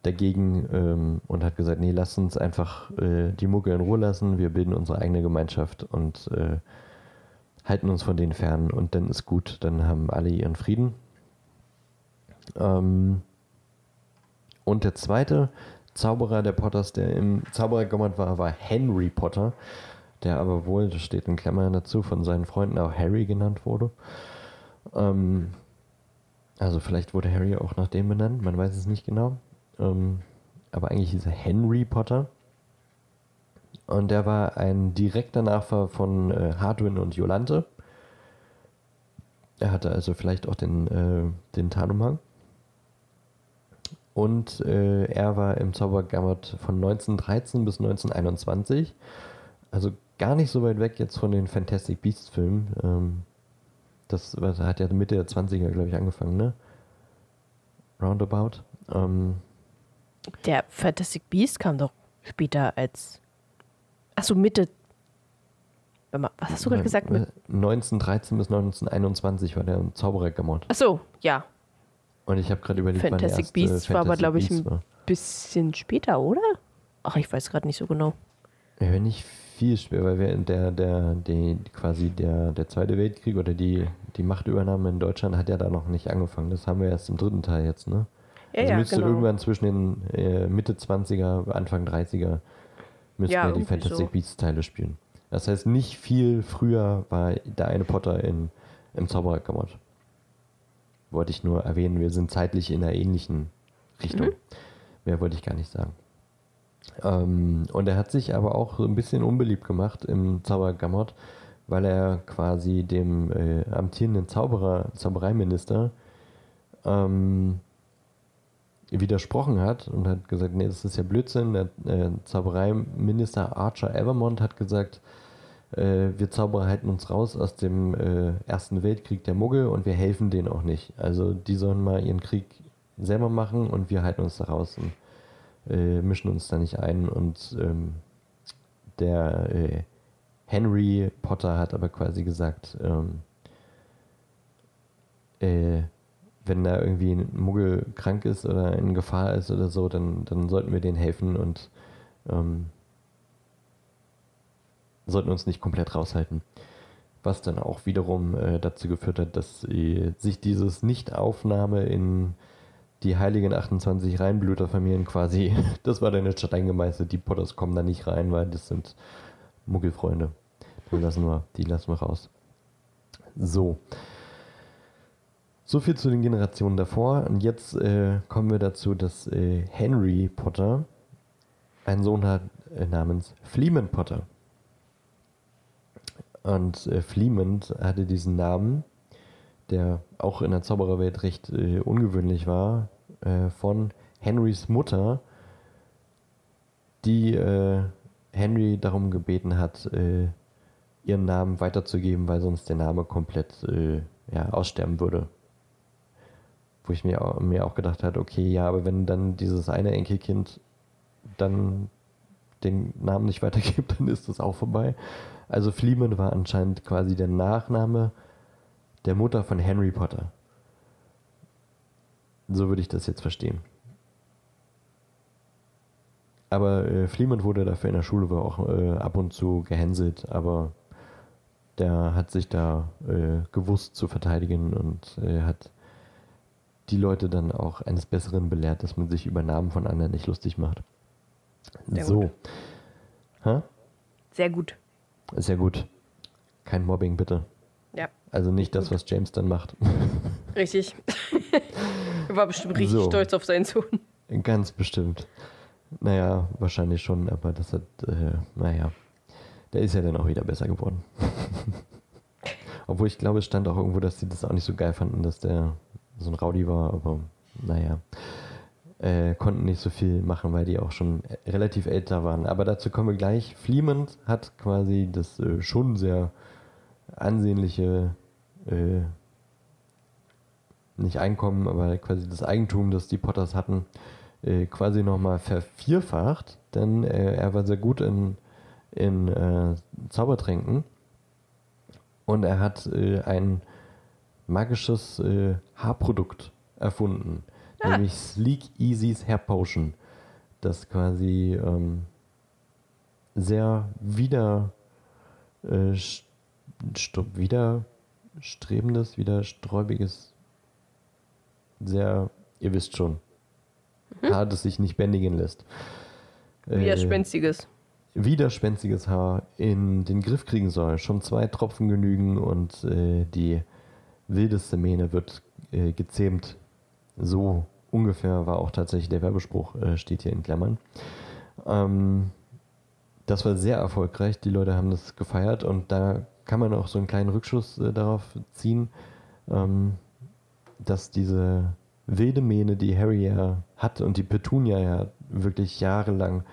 dagegen ähm, und hat gesagt, nee, lass uns einfach äh, die Mucke in Ruhe lassen, wir bilden unsere eigene Gemeinschaft und äh, halten uns von denen fern und dann ist gut, dann haben alle ihren Frieden. Ähm, und der zweite Zauberer der Potters, der im Zauberergamot war, war Henry Potter, der aber wohl, das steht in Klammern dazu, von seinen Freunden auch Harry genannt wurde. Ähm, also vielleicht wurde Harry auch nach dem benannt, man weiß es nicht genau. Ähm, aber eigentlich hieß er Henry Potter. Und der war ein direkter Nachfahr von äh, Hardwin und Jolante. Er hatte also vielleicht auch den, äh, den Tarnumhang. Und äh, er war im Zaubergamot von 1913 bis 1921. Also gar nicht so weit weg jetzt von den Fantastic Beasts Filmen. Ähm, das hat ja Mitte der 20er, glaube ich, angefangen, ne? Roundabout. Ähm, der Fantastic Beast kam doch später als. Achso, Mitte. Was hast du gerade gesagt? 1913 bis 1921 war der im Zauberergamot. Achso, ja. Und ich habe gerade überlegt, Fantastic Beasts war aber, glaube ich, ein war. bisschen später, oder? Ach, ich weiß gerade nicht so genau. Ja, nicht viel später, weil wir der, der, der, quasi der, der Zweite Weltkrieg oder die, die Machtübernahme in Deutschland hat ja da noch nicht angefangen. Das haben wir erst im dritten Teil jetzt, ne? Ja, also ja, müsste genau. irgendwann zwischen den äh, Mitte 20er, Anfang 30er müssten ja, die Fantastic so. Beasts Teile spielen. Das heißt, nicht viel früher war der eine Potter in, im Zaubererkammer. Wollte ich nur erwähnen, wir sind zeitlich in einer ähnlichen Richtung. Mhm. Mehr wollte ich gar nicht sagen. Ähm, und er hat sich aber auch so ein bisschen unbeliebt gemacht im Zaubergamot, weil er quasi dem äh, amtierenden Zauberer, Zaubereiminister ähm, widersprochen hat und hat gesagt, nee, das ist ja Blödsinn. Der äh, Zaubereiminister Archer Evermont hat gesagt, äh, wir Zauberer halten uns raus aus dem äh, Ersten Weltkrieg der Muggel und wir helfen denen auch nicht. Also die sollen mal ihren Krieg selber machen und wir halten uns da raus und äh, mischen uns da nicht ein. Und ähm, der äh, Henry Potter hat aber quasi gesagt, ähm, äh, wenn da irgendwie ein Muggel krank ist oder in Gefahr ist oder so, dann, dann sollten wir denen helfen und ähm, sollten uns nicht komplett raushalten. Was dann auch wiederum äh, dazu geführt hat, dass äh, sich dieses Nichtaufnahme in die heiligen 28 Reinblüterfamilien quasi, das war dann jetzt Stein gemeißelt, die Potters kommen da nicht rein, weil das sind Muggelfreunde. Die lassen wir, die lassen wir raus. So. So viel zu den Generationen davor. Und jetzt äh, kommen wir dazu, dass äh, Henry Potter einen Sohn hat äh, namens Fleeman Potter. Und äh, Fleemond hatte diesen Namen, der auch in der Zaubererwelt recht äh, ungewöhnlich war, äh, von Henrys Mutter, die äh, Henry darum gebeten hat, äh, ihren Namen weiterzugeben, weil sonst der Name komplett äh, ja, aussterben würde. Wo ich mir auch, mir auch gedacht habe, okay, ja, aber wenn dann dieses eine Enkelkind dann den Namen nicht weitergibt, dann ist das auch vorbei. Also Fleeman war anscheinend quasi der Nachname der Mutter von Henry Potter. So würde ich das jetzt verstehen. Aber äh, Fleeman wurde dafür in der Schule auch äh, ab und zu gehänselt, aber der hat sich da äh, gewusst zu verteidigen und äh, hat die Leute dann auch eines Besseren belehrt, dass man sich über Namen von anderen nicht lustig macht. Sehr so. gut. Hä? Sehr gut. Sehr gut. Kein Mobbing, bitte. Ja, Also nicht das, was James dann macht. richtig. er war bestimmt richtig So. stolz auf seinen Sohn. Ganz bestimmt. Naja, wahrscheinlich schon, aber das hat, äh, naja, der ist ja dann auch wieder besser geworden. Obwohl ich glaube, es stand auch irgendwo, dass sie das auch nicht so geil fanden, dass der so ein Rowdy war, aber naja. Äh, konnten nicht so viel machen, weil die auch schon relativ älter waren. Aber dazu kommen wir gleich. Fleemond hat quasi das äh, schon sehr ansehnliche, äh, nicht Einkommen, aber quasi das Eigentum, das die Potters hatten, äh, quasi nochmal vervierfacht, denn äh, er war sehr gut in, in äh, Zaubertränken. Und er hat äh, ein magisches äh, Haarprodukt erfunden, Ah. nämlich Sleek Easy's Hair Potion, das quasi ähm, sehr wieder, äh, st- st- widerstrebendes, widersträubiges, sehr, ihr wisst schon, Haar, das sich nicht bändigen lässt. Äh, Widerspenstiges. widerspenstiges Haar in den Griff kriegen soll. Schon zwei Tropfen genügen und äh, die wildeste Mähne wird äh, gezähmt. So ungefähr war auch tatsächlich der Werbespruch, äh, steht hier in Klammern. Ähm, das war sehr erfolgreich. Die Leute haben das gefeiert und da kann man auch so einen kleinen Rückschuss äh, darauf ziehen, ähm, dass diese wilde Mähne, die Harry ja hat und die Petunia ja wirklich jahrelang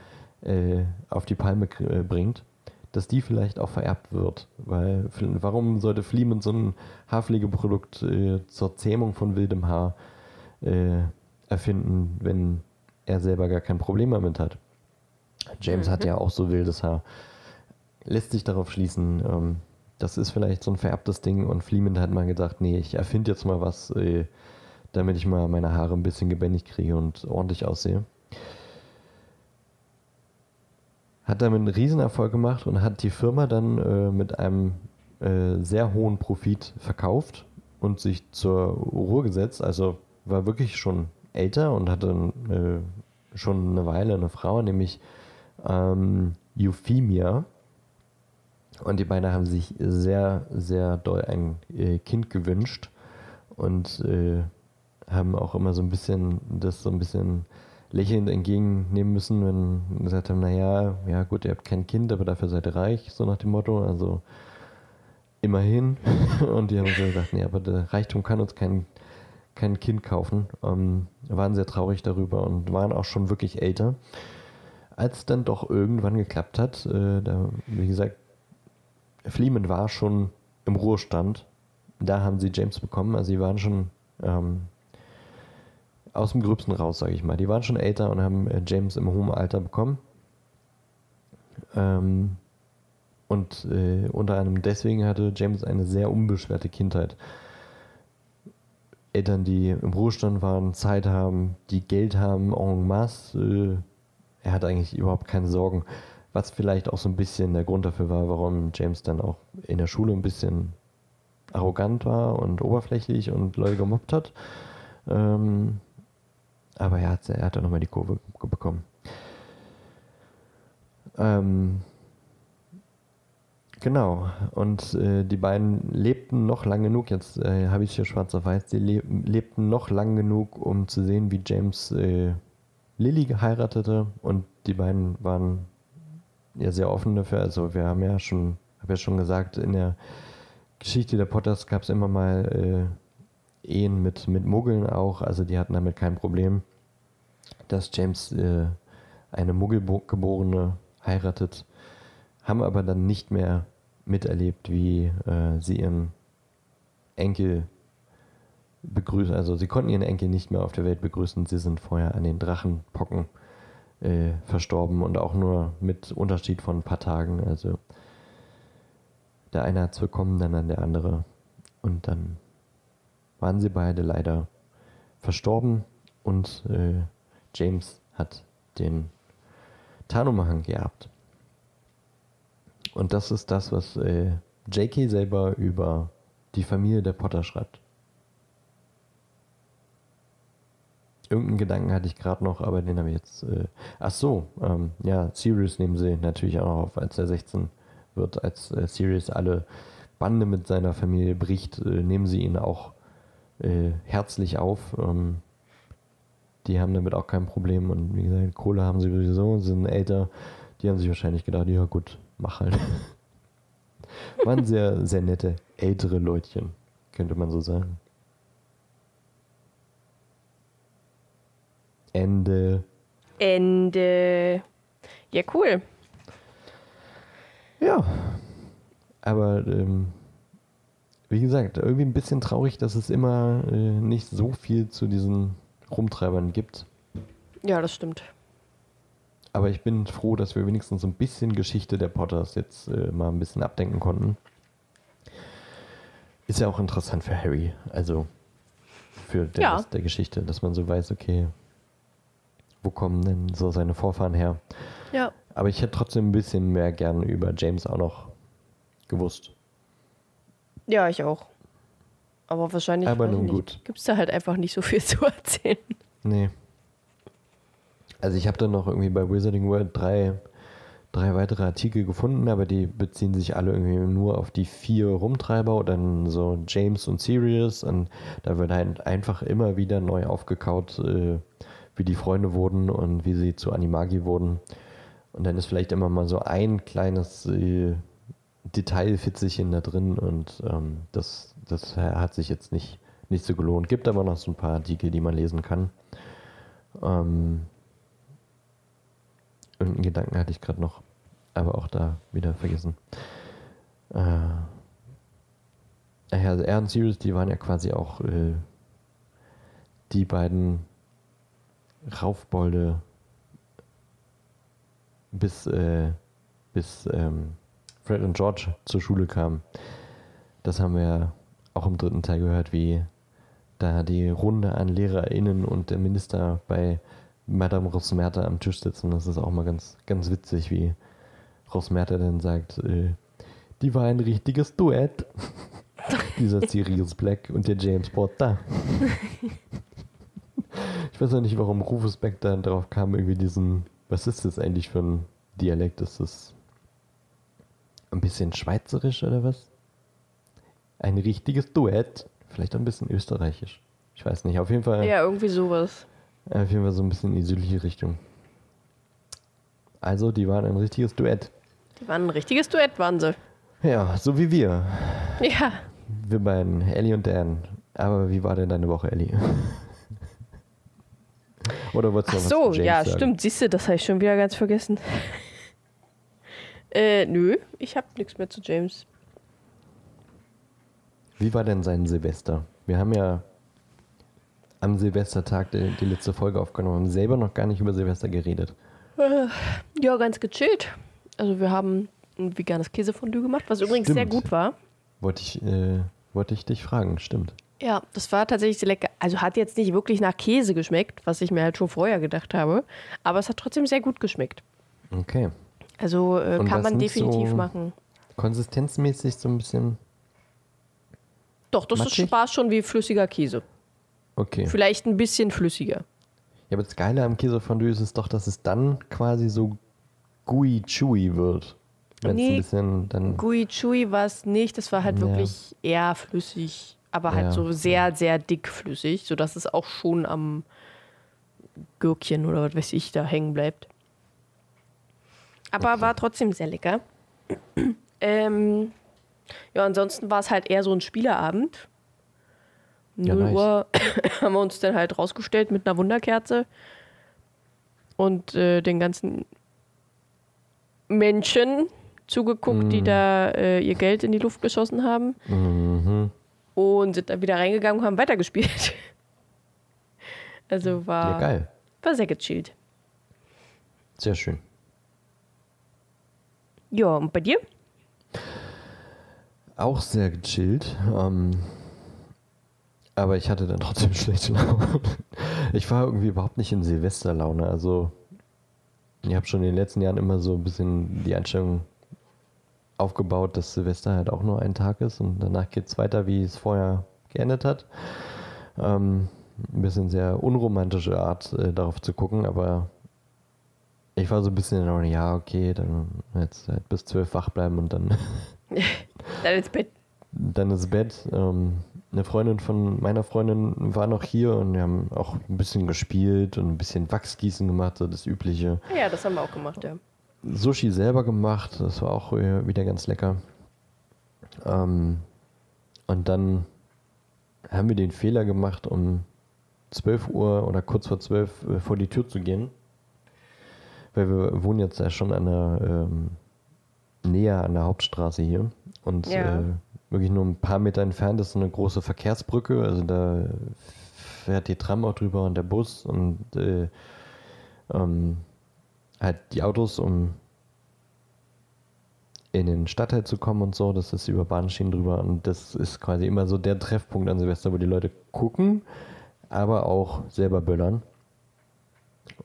äh, auf die Palme äh, bringt, dass die vielleicht auch vererbt wird. Weil warum sollte Fleeman so ein Haarpflegeprodukt äh, zur Zähmung von wildem Haar äh, erfinden, wenn er selber gar kein Problem damit hat? James hat ja auch so wildes Haar. Lässt sich darauf schließen, ähm, das ist vielleicht so ein vererbtes Ding und Fleeman hat mal gedacht, nee, ich erfinde jetzt mal was, äh, damit ich mal meine Haare ein bisschen gebändigt kriege und ordentlich aussehe. Hat damit einen Riesenerfolg gemacht und hat die Firma dann äh, mit einem äh, sehr hohen Profit verkauft und sich zur Ruhe gesetzt. Also war wirklich schon älter und hatte äh, schon eine Weile eine Frau, nämlich ähm, Euphemia. Und die beiden haben sich sehr, sehr doll ein äh, Kind gewünscht und äh, haben auch immer so ein bisschen das so ein bisschen lächelnd entgegennehmen müssen, wenn gesagt haben, naja, ja gut, ihr habt kein Kind, aber dafür seid ihr reich, so nach dem Motto. Also immerhin. Und die haben so gesagt, nee, aber der Reichtum kann uns kein, kein Kind kaufen. Ähm, waren sehr traurig darüber und waren auch schon wirklich älter. Als es dann doch irgendwann geklappt hat, äh, da, wie gesagt, Fleeman war schon im Ruhestand. Da haben sie James bekommen. Also sie waren schon ähm, aus dem Gröbsten raus, sage ich mal. Die waren schon älter und haben äh, James im hohen Alter bekommen. Ähm, und äh, unter anderem deswegen hatte James eine sehr unbeschwerte Kindheit. Eltern, die im Ruhestand waren, Zeit haben, die Geld haben, en masse. Äh, er hat eigentlich überhaupt keine Sorgen. Was vielleicht auch so ein bisschen der Grund dafür war, warum James dann auch in der Schule ein bisschen arrogant war und oberflächlich und Leute gemobbt hat. Ähm, aber er hat, er hat dann nochmal die Kurve bekommen. Ähm, genau. Und äh, die beiden lebten noch lang genug, jetzt äh, habe ich hier schwarz auf weiß, die le lebten noch lang genug, um zu sehen, wie James äh, Lily heiratete. Und die beiden waren ja sehr offen dafür. Also wir haben ja schon, habe ja schon gesagt, in der Geschichte der Potters gab es immer mal äh, Ehen mit, mit Muggeln auch. Also die hatten damit kein Problem, dass James äh, eine Muggelgeborene heiratet, haben aber dann nicht mehr miterlebt, wie äh, sie ihren Enkel begrüßen. Also sie konnten ihren Enkel nicht mehr auf der Welt begrüßen. Sie sind vorher an den Drachenpocken äh, verstorben und auch nur mit Unterschied von ein paar Tagen. Also der eine hat es bekommen, dann an der andere. Und dann waren sie beide leider verstorben und äh, James hat den Tarnumhang geerbt. Und das ist das, was äh, J.K. selber über die Familie der Potter schreibt. Irgendeinen Gedanken hatte ich gerade noch, aber den habe ich jetzt. Äh, ach so, ähm, ja, Sirius nehmen sie natürlich auch noch auf, als er 16 wird, als äh, Sirius alle Bande mit seiner Familie bricht, äh, nehmen sie ihn auch äh, herzlich auf. Ähm, die haben damit auch kein Problem. Und wie gesagt, Kohle haben sie sowieso, sind älter. Die haben sich wahrscheinlich gedacht, ja gut, mach halt. Waren sehr, sehr nette ältere Leutchen, könnte man so sagen. Ende. Ende. Ja, cool. Ja. Aber ähm, wie gesagt, irgendwie ein bisschen traurig, dass es immer äh, nicht so viel zu diesen Rumtreibern gibt. Ja, das stimmt. Aber ich bin froh, dass wir wenigstens so ein bisschen Geschichte der Potters jetzt äh, mal ein bisschen abdenken konnten. Ist ja auch interessant für Harry, also für den Ja. Rest der Geschichte, dass man so weiß, okay, wo kommen denn so seine Vorfahren her? Ja. Aber ich hätte trotzdem ein bisschen mehr gern über James auch noch gewusst. Ja, ich auch. Aber wahrscheinlich Aber nun gut. Gibt's da halt einfach nicht so viel zu erzählen. Nee. Also ich habe dann noch irgendwie bei Wizarding World drei, drei weitere Artikel gefunden, aber die beziehen sich alle irgendwie nur auf die vier Rumtreiber oder dann so James und Sirius und da wird halt einfach immer wieder neu aufgekaut, äh, wie die Freunde wurden und wie sie zu Animagi wurden. Und dann ist vielleicht immer mal so ein kleines äh, Detailfitzelchen da drin und ähm, das, das hat sich jetzt nicht, nicht so gelohnt. Gibt aber noch so ein paar Artikel, die man lesen kann. Ähm, irgendeinen Gedanken hatte ich gerade noch, aber auch da wieder vergessen. Äh, also er und Sirius, die waren ja quasi auch äh, die beiden Raufbolde bis, äh, bis ähm, Fred und George zur Schule kamen. Das haben wir auch im dritten Teil gehört, wie da die Runde an LehrerInnen und der Minister bei Madame Rosmerta am Tisch sitzen. Das ist auch mal ganz, ganz witzig, wie Rosmerta dann sagt, äh, die war ein richtiges Duett. Dieser Sirius Black und der James Potter. ich weiß auch nicht, warum Rufus Beck da drauf kam, irgendwie diesen, was ist das eigentlich für ein Dialekt? Ist das ein bisschen schweizerisch oder was? Ein richtiges Duett. Vielleicht auch ein bisschen österreichisch. Ich weiß nicht. Auf jeden Fall, Ja, irgendwie sowas. auf jeden Fall so ein bisschen in die südliche Richtung. Also, die waren ein richtiges Duett. Die waren ein richtiges Duett, waren sie. Ja, so wie wir. Ja. Wir beiden, Ellie und Dan. Aber wie war denn deine Woche, Ellie? Oder wolltest du Ach noch was so, ja, sagen? stimmt. Siehst du, das habe ich schon wieder ganz vergessen. äh, nö, ich habe nichts mehr zu James. Wie war denn sein Silvester? Wir haben ja am Silvestertag die, die letzte Folge aufgenommen, haben selber noch gar nicht über Silvester geredet. Ja, ganz gechillt. Also wir haben ein veganes Käsefondue gemacht, was übrigens sehr Stimmt. gut war. Wollte ich, äh, wollte ich dich fragen, stimmt. Ja, das war tatsächlich sehr lecker. Also hat jetzt nicht wirklich nach Käse geschmeckt, was ich mir halt schon vorher gedacht habe. Aber es hat trotzdem sehr gut geschmeckt. Okay. Also äh, kann man definitiv so- machen. Konsistenzmäßig so ein bisschen. Doch, das matschig? ist, war schon wie flüssiger Käse. Okay. Vielleicht ein bisschen flüssiger. Ja, aber das Geile am Käsefondue ist es doch, dass es dann quasi so gooey chewy wird. Wenn es Nee, ein bisschen dann. Gui Chui war es nicht. Das war halt Ja. wirklich eher flüssig, aber halt Ja. so sehr, sehr dickflüssig, sodass es auch schon am Gürkchen oder was weiß ich da hängen bleibt. Aber war trotzdem sehr lecker. ähm, ja, ansonsten war es halt eher so ein Spieleabend. Ja, 0 nice. Uhr haben wir uns dann halt rausgestellt mit einer Wunderkerze und äh, den ganzen Menschen zugeguckt, die da äh, ihr Geld in die Luft geschossen haben Mhm. Und sind dann wieder reingegangen und haben weitergespielt. Also war, Ja, geil. war sehr gechillt. Sehr schön. Ja, und bei dir? Auch sehr gechillt. Ähm, aber ich hatte dann trotzdem schlechte Laune. Ich war irgendwie überhaupt nicht in Silvesterlaune. Also, ich habe schon in den letzten Jahren immer so ein bisschen die Einstellung aufgebaut, dass Silvester halt auch nur ein Tag ist und danach geht es weiter, wie es vorher geendet hat. Ähm, ein bisschen sehr unromantische Art, äh, darauf zu gucken, aber ich war so ein bisschen in der Laune, ja, okay, dann jetzt halt bis zwölf wach bleiben und dann Dann ins Bett. dann ins Bett. Ähm, eine Freundin von meiner Freundin war noch hier und wir haben auch ein bisschen gespielt und ein bisschen Wachsgießen gemacht, so das Übliche. Ja, das haben wir auch gemacht, ja. Sushi selber gemacht, das war auch wieder ganz lecker. Ähm, und dann haben wir den Fehler gemacht, um 12 Uhr oder kurz vor 12 äh, vor die Tür zu gehen. Weil wir wohnen jetzt ja schon an der, ähm, näher an der Hauptstraße hier. Und Ja. äh, wirklich nur ein paar Meter entfernt ist so eine große Verkehrsbrücke. Also da fährt die Tram auch drüber und der Bus und äh, ähm, halt die Autos, um in den Stadtteil zu kommen und so. Das ist über Bahnschienen drüber und das ist quasi immer so der Treffpunkt an Silvester, wo die Leute gucken, aber auch selber böllern.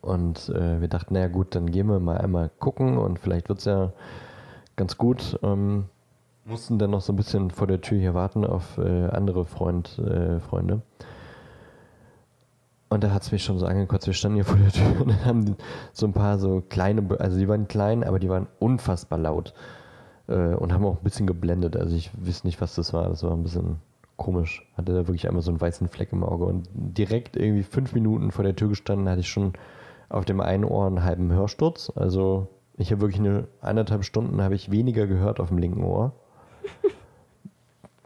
Und äh, wir dachten, naja gut, dann gehen wir mal einmal gucken und vielleicht wird es ja ganz gut. Ähm, mussten dann noch so ein bisschen vor der Tür hier warten auf äh, andere Freund, äh, Freunde. Und da hat es mich schon so angekotzt, wir standen hier vor der Tür und dann haben so ein paar so kleine, also die waren klein, aber die waren unfassbar laut äh, und haben auch ein bisschen geblendet. Also ich weiß nicht, was das war, das war ein bisschen komisch. Hatte da wirklich einmal so einen weißen Fleck im Auge und direkt irgendwie fünf Minuten vor der Tür gestanden, hatte ich schon auf dem einen Ohr einen halben Hörsturz. Also ich habe wirklich eine anderthalb Stunden habe ich weniger gehört auf dem linken Ohr.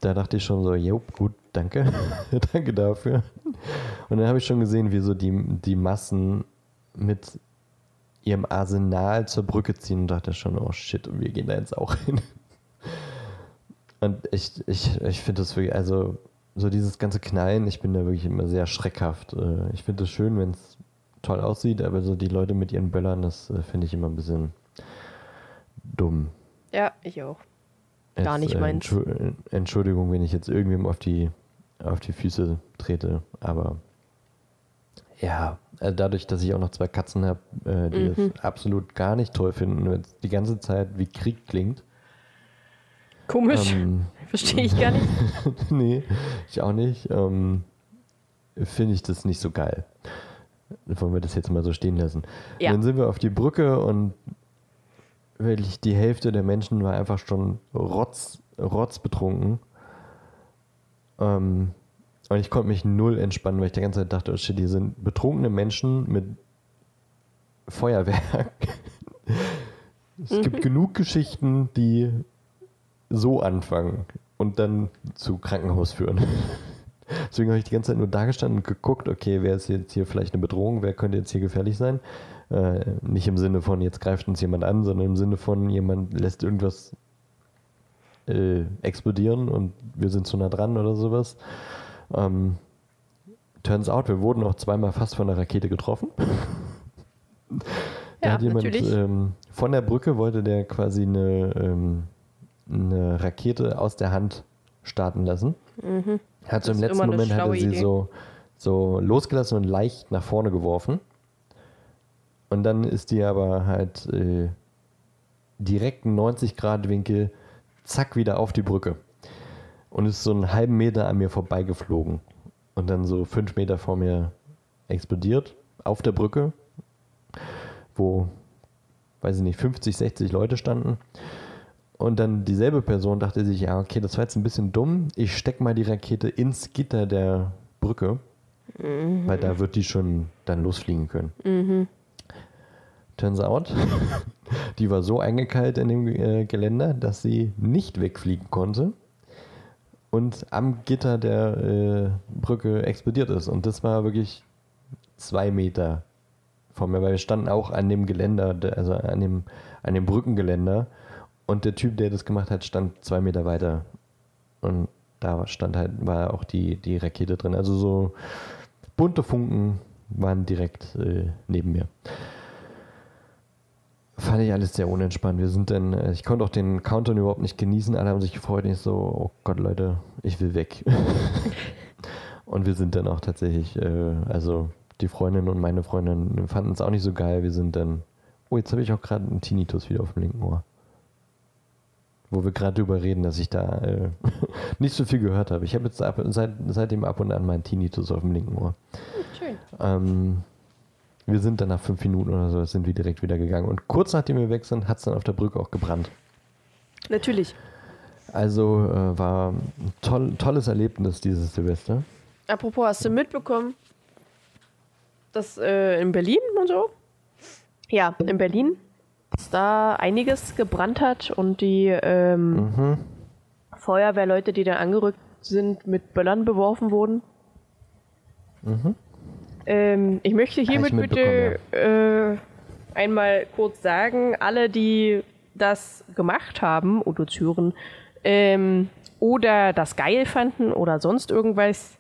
Da dachte ich schon so, jo, gut, danke. danke dafür. Und dann habe ich schon gesehen, wie so die, die Massen mit ihrem Arsenal zur Brücke ziehen und dachte schon, oh shit, und wir gehen da jetzt auch hin. Und ich, ich, ich finde das wirklich, also so dieses ganze Knallen, ich bin da wirklich immer sehr schreckhaft. Äh, Ich finde es schön, wenn es toll aussieht, aber so die Leute mit ihren Böllern, das äh, finde ich immer ein bisschen dumm. Ja, ich auch. Gar nicht meins. Entschu- Entschuldigung, wenn ich jetzt irgendwem auf die, auf die Füße trete, aber ja, äh, dadurch, dass ich auch noch zwei Katzen habe, äh, die Mhm. das absolut gar nicht toll finden, wenn es die ganze Zeit wie Krieg klingt. Komisch. Ähm, Verstehe ich gar nicht. nee, ich auch nicht. Ähm, Finde ich das nicht so geil. Wollen wir das jetzt mal so stehen lassen. Ja. Dann sind wir auf die Brücke und wirklich die Hälfte der Menschen war einfach schon rotz, rotzbetrunken. Ähm, und ich konnte mich null entspannen, weil ich die ganze Zeit dachte, oh shit, hier sind betrunkene Menschen mit Feuerwerk. es gibt genug Geschichten, die so anfangen. und dann zu Krankenhaus führen. Deswegen habe ich die ganze Zeit nur da gestanden und geguckt, okay, wer ist jetzt hier vielleicht eine Bedrohung, wer könnte jetzt hier gefährlich sein. Äh, nicht im Sinne von, jetzt greift uns jemand an, sondern im Sinne von, jemand lässt irgendwas äh, explodieren und wir sind zu nah dran oder sowas. Ähm, turns out, wir wurden auch zweimal fast von einer Rakete getroffen. da Ja, hat jemand ähm, von der Brücke wollte der quasi eine, ähm, eine Rakete aus der Hand starten lassen. Hat so im letzten Moment hat er schlaue sie Idee. so, so losgelassen und leicht nach vorne geworfen. Und dann ist die aber halt äh, direkt einen 90-Grad-Winkel, zack, wieder auf die Brücke. Und ist so einen halben Meter an mir vorbeigeflogen. Und dann so fünf Meter vor mir explodiert, auf der Brücke, wo, weiß ich nicht, 50, 60 Leute standen. Und dann dieselbe Person dachte sich, ja, okay, das war jetzt ein bisschen dumm. Ich steck mal die Rakete ins Gitter der Brücke, weil da wird die schon dann losfliegen können. Turns out, die war so eingekeilt in dem äh, Geländer, dass sie nicht wegfliegen konnte und am Gitter der äh, Brücke explodiert ist. Und das war wirklich zwei Meter von mir, weil wir standen auch an dem Geländer, der- also an dem, an dem Brückengeländer. Und der Typ, der das gemacht hat, stand zwei Meter weiter. Und da stand halt, war auch die, die Rakete drin. Also so bunte Funken waren direkt äh, neben mir. Fand ich alles sehr unentspannt. Wir sind dann, äh, ich konnte auch den Countdown überhaupt nicht genießen. Alle haben sich gefreut. Und ich so, oh Gott, Leute, ich will weg. und wir sind dann auch tatsächlich, äh, also die Freundin und meine Freundin fanden es auch nicht so geil. Wir sind dann, oh, jetzt habe ich auch gerade einen Tinnitus wieder auf dem linken Ohr. Wo wir gerade drüber reden, dass ich da äh, nicht so viel gehört habe. Ich habe jetzt ab, seit, seitdem ab und an meinen Tinnitus auf dem linken Ohr. Schön. Ähm, wir sind dann nach fünf Minuten oder so, sind wir direkt wieder gegangen. Und kurz nachdem wir weg sind, hat es dann auf der Brücke auch gebrannt. Natürlich. Also äh, war ein toll, tolles Erlebnis dieses Silvester. Apropos, hast du mitbekommen, dass äh, in Berlin und so? Ja, in Berlin, dass da einiges gebrannt hat und die ähm, Mhm. Feuerwehrleute, die dann angerückt sind, mit Böllern beworfen wurden. Ähm, ich möchte hiermit ich bitte äh, einmal kurz sagen, alle, die das gemacht haben, Udo Züren, ähm, oder das geil fanden oder sonst irgendwas,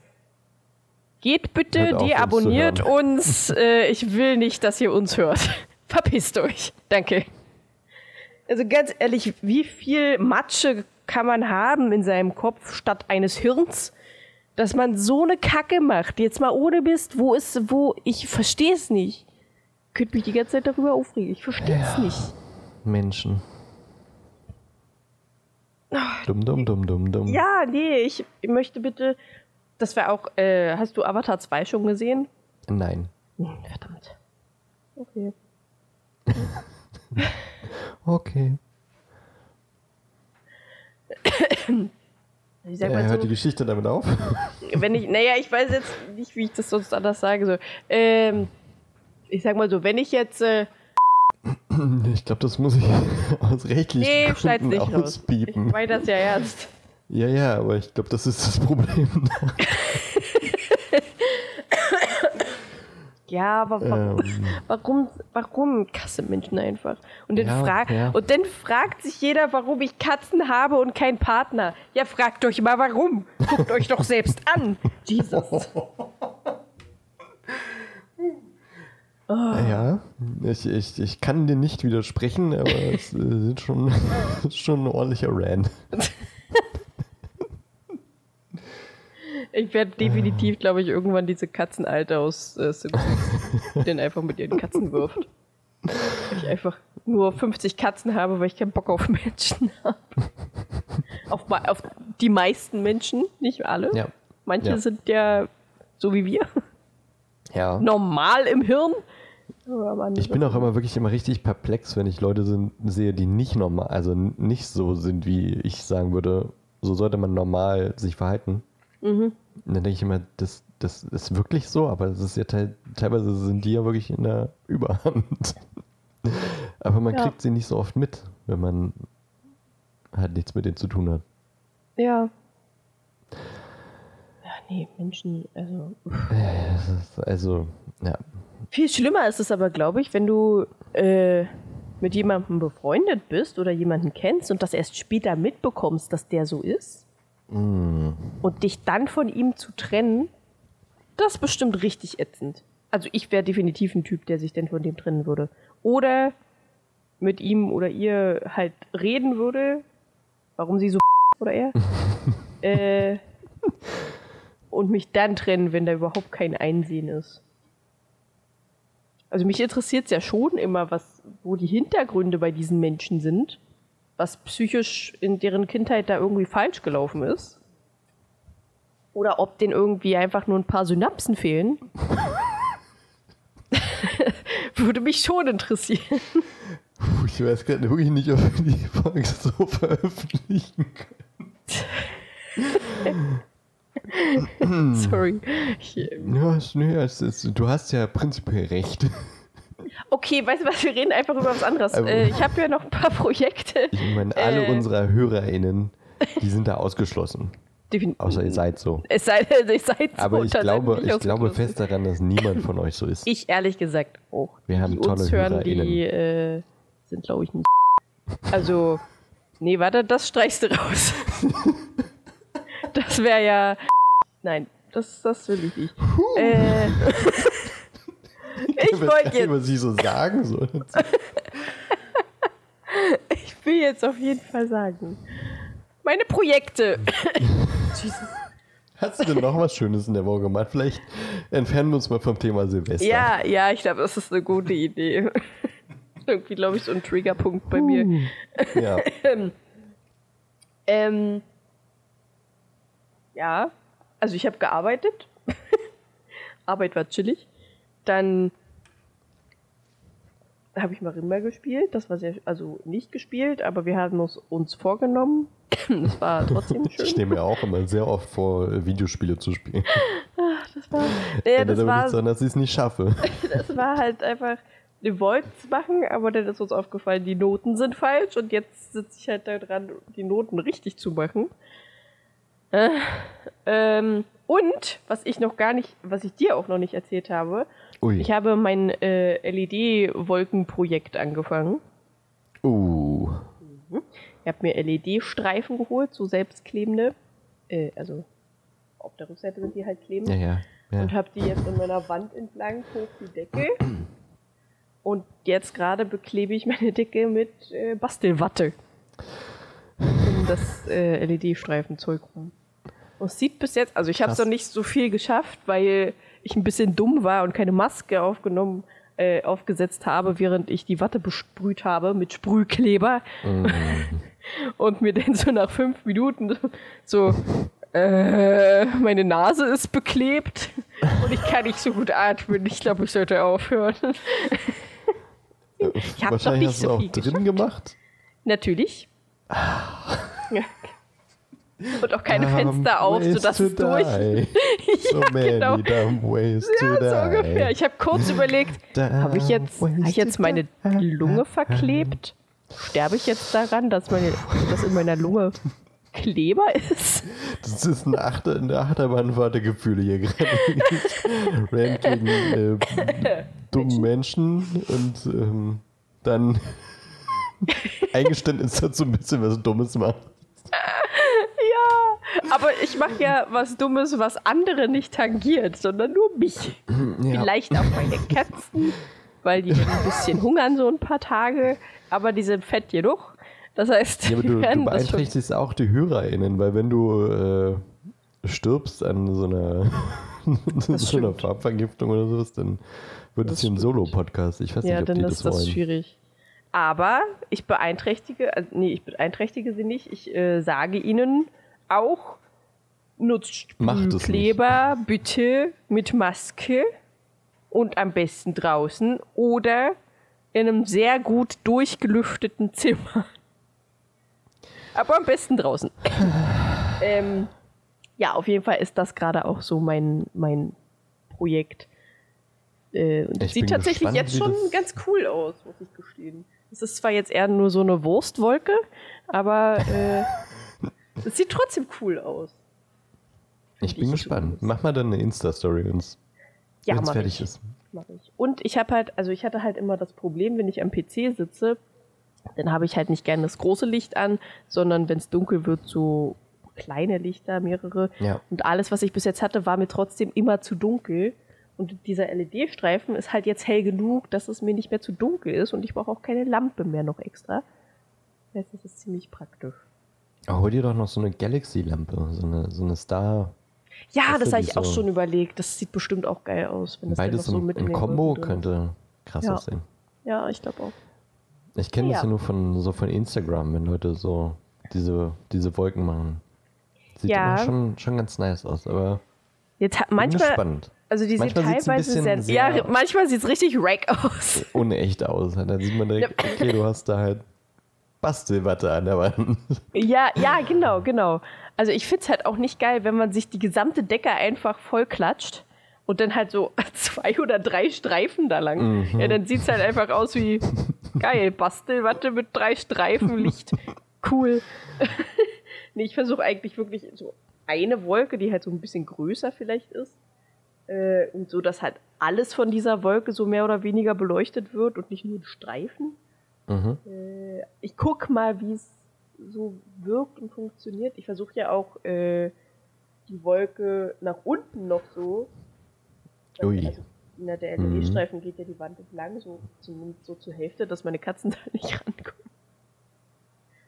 geht bitte, auf, deabonniert hören. uns. Äh, ich will nicht, dass ihr uns hört. Verpisst euch. Danke. Also ganz ehrlich, wie viel Matsche kann man haben in seinem Kopf statt eines Hirns, dass man so eine Kacke macht? Jetzt mal ohne Mist, wo ist, wo, ich verstehe es nicht. Könnt mich die ganze Zeit darüber aufregen. Ich verstehe es nicht. Menschen. Dumm, dumm, dumm, dumm, dumm. Ja, nee, ich möchte bitte, das wäre auch, äh, hast du Avatar 2 schon gesehen? Nein. Hm, Verdammt. Okay. Okay. Ich sag Er mal hört so, die Geschichte damit auf. wenn ich, naja, ich weiß jetzt nicht, wie ich das sonst anders sage. So, ähm, ich sag mal so, wenn ich jetzt, äh, Ich glaube, das muss ich aus rechtlichen nee, Gründen nicht raus. Ich auspiepen. meine das ja ernst. Ja, ja, aber ich glaube, das ist das Problem. Ja, aber warum, ähm, warum, warum Kasse Menschen einfach? Und dann, Ja, frag, ja. und dann fragt sich jeder, warum ich Katzen habe und keinen Partner. Ja, fragt euch mal warum. Guckt euch doch selbst an. Jesus. ja, ich, ich, ich kann dir nicht widersprechen, aber es äh, sind schon, ist schon ein ordentlicher Rand. Ich werde definitiv, glaube ich, irgendwann diese Katzenalte aus äh, Simpsons, dann einfach mit ihren Katzen wirft. Weil ich einfach nur 50 Katzen habe, weil ich keinen Bock auf Menschen habe. auf, auf die meisten Menschen, nicht alle. Ja. Manche Ja. sind ja so wie wir, Ja. normal im Hirn. Ich bin auch immer wirklich immer richtig perplex, wenn ich Leute sind, sehe, die nicht normal, also nicht so sind, wie ich sagen würde, so sollte man normal sich verhalten. Mhm. Und dann denke ich immer, das, das ist wirklich so, aber es ist ja teil, teilweise sind die ja wirklich in der Überhand. aber man Ja. kriegt sie nicht so oft mit, wenn man halt nichts mit denen zu tun hat. Ja. Ja, nee, Menschen, also. Das also, ja. Viel schlimmer ist es aber, glaube ich, wenn du äh, mit jemandem befreundet bist oder jemanden kennst und das erst später mitbekommst, dass der so ist. Und dich dann von ihm zu trennen, das ist bestimmt richtig ätzend. Also ich wäre definitiv ein Typ, der sich denn von dem trennen würde. Oder mit ihm oder ihr halt reden würde, warum sie so oder er. äh, und mich dann trennen, wenn da überhaupt kein Einsehen ist. Also mich interessiert es ja schon immer, was, wo die Hintergründe bei diesen Menschen sind, was psychisch in deren Kindheit da irgendwie falsch gelaufen ist. Oder ob denen irgendwie einfach nur ein paar Synapsen fehlen. Würde mich schon interessieren. Puh, Ich weiß gerade wirklich nicht, ob wir die Folge so veröffentlichen Sorry. Ich, können. Ja, nee, du hast ja prinzipiell recht. Okay, weißt du was, wir reden einfach über was anderes. Aber- Äh, ich habe ja noch ein paar Projekte. Ich meine, alle Äh. unserer HörerInnen, die sind da ausgeschlossen. Defin- Außer ihr seid so. Es sei denn, ihr seid so Aber ich glaube, ich fest daran, dass niemand von euch so ist. Ich ehrlich gesagt auch. Wir haben die tolle uns hören, die äh, sind, glaube ich, nicht. Also, nee, warte, das streichst du raus. das wäre ja. Nein, das, das will ich nicht. Äh, ich wollte jetzt, was ich so sagen soll. ich will jetzt auf jeden Fall sagen. Meine Projekte. Jesus. Hast du denn noch was Schönes in der Woche gemacht? Vielleicht entfernen wir uns mal vom Thema Silvester. Ja, ja, ich glaube, das ist eine gute Idee. Irgendwie, glaube ich, so ein Triggerpunkt bei mir. ja. Ähm, ja, also ich habe gearbeitet. Arbeit war chillig. Dann habe ich Marimba gespielt. Das war sehr, also nicht gespielt, aber wir haben es uns vorgenommen. Das war trotzdem Ich schön. nehme mir auch immer sehr oft vor, äh, Videospiele zu spielen. Das war, naja, das war, nicht sagen, dass ich es nicht schaffe. das war halt einfach, wir wollten es machen, aber dann ist uns aufgefallen, die Noten sind falsch und jetzt sitze ich halt da dran, die Noten richtig zu machen. Äh, ähm, und, was ich noch gar nicht, was ich dir auch noch nicht erzählt habe, Ui. ich habe mein äh, LED-Wolkenprojekt angefangen. Uh. Ich habe mir LED-Streifen geholt, so selbstklebende. Äh, also auf der Rückseite sind die halt klebend. Ja, ja. ja. und habe die jetzt in meiner Wand entlang hoch die Decke. Und jetzt gerade beklebe ich meine Decke mit äh, Bastelwatte. Um das äh, LED-Streifenzeug rum. Und es sieht bis jetzt, also ich habe es noch nicht so viel geschafft, weil ich ein bisschen dumm war und keine Maske aufgenommen, äh, aufgesetzt habe, während ich die Watte besprüht habe mit Sprühkleber. und mir dann so nach fünf Minuten so, äh, meine Nase ist beklebt und ich kann nicht so gut atmen. Ich glaube, ich sollte aufhören. ich hab Wahrscheinlich doch nicht hast du so auch viel drin gemacht. Natürlich. Ja. Und auch keine Fenster auf, sodass es durch. So ja, genau. Ja, so ungefähr. Ich habe kurz überlegt, habe ich jetzt, hab ich jetzt meine Lunge verklebt? Sterbe ich jetzt daran, dass, meine, dass in meiner Lunge Kleber ist? Das ist ein Achter, eine Achterbahnfahrt der Gefühle hier gerade. Rant gegen äh, dummen Menschen und ähm, dann Eingeständnis dazu ein bisschen was Dummes machen. Ja, aber ich mache ja was Dummes, was andere nicht tangiert, sondern nur mich. Vielleicht auch meine Katzen, weil die ein bisschen hungern so ein paar Tage, aber die sind fett genug. Das heißt, Ja, aber die du, du das beeinträchtigst auch die HörerInnen, weil wenn du äh, stirbst an so einer, so einer. Farbvergiftung oder sowas, dann wird es Das hier ein. Solo-Podcast. Ich weiß Ja, nicht, ob dann die ist das das wollen. schwierig. Aber ich beeinträchtige, also nee, ich beeinträchtige sie nicht. Ich äh, sage ihnen auch, nutzt Macht es nicht. Kleber bitte mit Maske und am besten draußen oder in einem sehr gut durchgelüfteten Zimmer. Aber am besten draußen. ähm, ja, auf jeden Fall ist das gerade auch so mein, mein Projekt. Äh, sieht tatsächlich gespannt, jetzt schon ganz cool aus, muss ich gestehen. Es ist zwar jetzt eher nur so eine Wurstwolke, aber äh, Das sieht trotzdem cool aus. Ich bin gespannt. Mach mal dann eine Insta-Story, wenn es Ja, fertig ich. ist. Mach ich. Und ich habe halt, also ich hatte halt immer das Problem, wenn ich am PC sitze, dann habe ich halt nicht gerne das große Licht an, sondern wenn es dunkel wird, so kleine Lichter, mehrere. Ja. Und alles, was ich bis jetzt hatte, war mir trotzdem immer zu dunkel. Und dieser LED-Streifen ist halt jetzt hell genug, dass es mir nicht mehr zu dunkel ist und ich brauche auch keine Lampe mehr noch extra. Das heißt, das ist ziemlich praktisch. Aber hol dir doch noch so eine Galaxy-Lampe, so eine, so eine Star. Ja, das habe ich auch so- schon überlegt. Das sieht bestimmt auch geil aus, wenn das dann Beides so im, mit in ist. könnte krass Ja. aussehen. Ja, ich glaube auch. Ich kenne das Ja. ja nur von so von Instagram, wenn Leute so diese, diese Wolken machen. Sieht Ja. schon, schon ganz nice aus, aber Jetzt manchmal, gespannt. also die sieht Manchmal sieht's ein teilweise sehr, sehr- ja, manchmal sieht es richtig rack aus. Unecht aus. Da sieht man direkt, okay, du hast da halt Bastelwatte an der Wand. Ja, ja, genau, genau. Also ich finde es halt auch nicht geil, wenn man sich die gesamte Decke einfach voll klatscht und dann halt so zwei oder drei Streifen da lang. Mhm. Ja, dann sieht es halt einfach aus wie geil, Bastelwatte mit drei Streifen, Licht. Cool. nee, ich versuche eigentlich wirklich so eine Wolke, die halt so ein bisschen größer vielleicht ist. Äh, und so, dass halt alles von dieser Wolke so mehr oder weniger beleuchtet wird und nicht nur Streifen. Mhm. Äh, ich guck mal, wie es so wirkt und funktioniert. Ich versuche ja auch äh, die Wolke nach unten noch so. Ui. Also, na, der Mhm. LED-Streifen geht ja die Wand entlang, so zumindest so zur Hälfte, dass meine Katzen da nicht rankommen.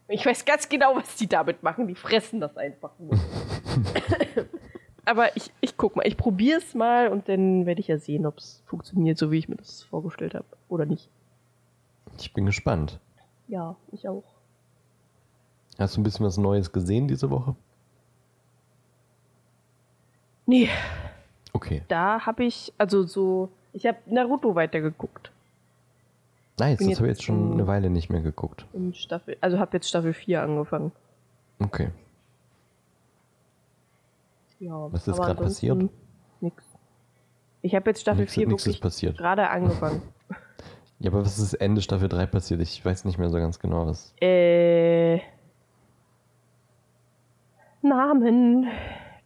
Ich weiß ganz genau, was die damit machen. Die fressen das einfach nur. Aber ich, ich guck mal, ich probiere es mal und dann werde ich ja sehen, ob es funktioniert, so wie ich mir das vorgestellt habe. Oder nicht. Ich bin gespannt. Ja, ich auch. Hast du ein bisschen was Neues gesehen diese Woche? Nee, Okay. da habe ich, also so, ich habe Naruto weitergeguckt. Nice, das habe ich jetzt schon eine Weile nicht mehr geguckt. In Staffel, also habe jetzt Staffel 4 angefangen. Okay. Ja, Was ist grad passiert? Nix. Ich habe jetzt Staffel Nix- 4 nix ist wirklich passiert. gerade angefangen. Ja, aber was ist Ende Staffel 3 passiert? Ich weiß nicht mehr so ganz genau, was. äh. Namen.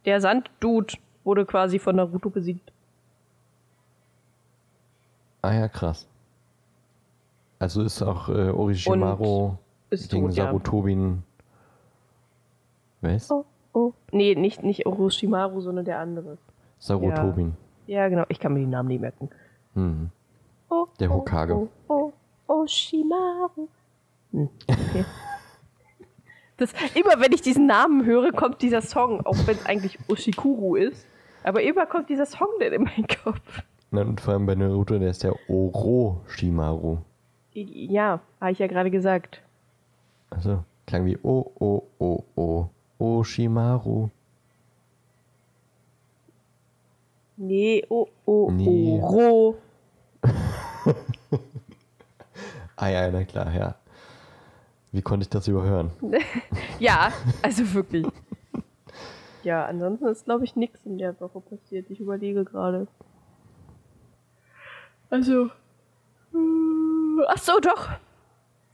Der Sanddude wurde quasi von Naruto besiegt. Ah ja, krass. Also ist auch äh, Orochimaru Ist gegen tot, ja. Sarutobin. Was? Oh, oh. Nee, nicht, nicht Orochimaru, sondern der andere. Sarutobin. Ja, genau. Ich kann mir die Namen nicht merken. Hm. Oh, Der Hokage. Oh, oh, oh, Oshimaru. Hm, okay. das, immer wenn ich diesen Namen höre, kommt dieser Song, auch wenn es eigentlich Oshikuru ist. Aber immer kommt dieser Song dann in meinen Kopf. Na, Und vor allem bei Naruto, der ist der Orochimaru. Ja, habe ich ja gerade gesagt. Also klang wie O, O, O, O. Oshimaru. Nee, oh, oh, Nee. Oro. Ah ja, na klar, ja. Wie konnte ich das überhören? Ja, also wirklich. Ja, ansonsten ist, glaube ich, nichts in der Woche passiert. Ich überlege gerade. Also. äh, Ach so, doch.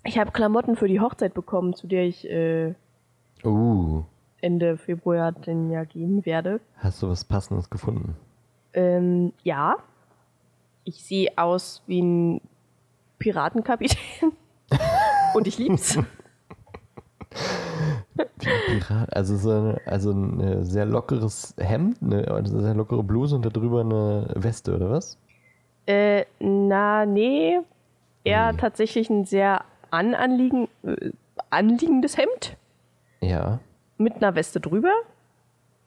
Ich habe Klamotten für die Hochzeit bekommen, zu der ich äh, Uh, Ende Februar dann ja gehen werde. hast du was Passendes gefunden? Ähm, ja. Ich sehe aus wie ein Piratenkapitän. Und ich lieb's. Pirat, also so eine, also ein sehr lockeres Hemd, eine, eine sehr lockere Bluse und darüber eine Weste, oder was? Äh, na, nee. Eher Nee. tatsächlich ein sehr ananliegen, äh, anliegendes Hemd Ja, mit einer Weste drüber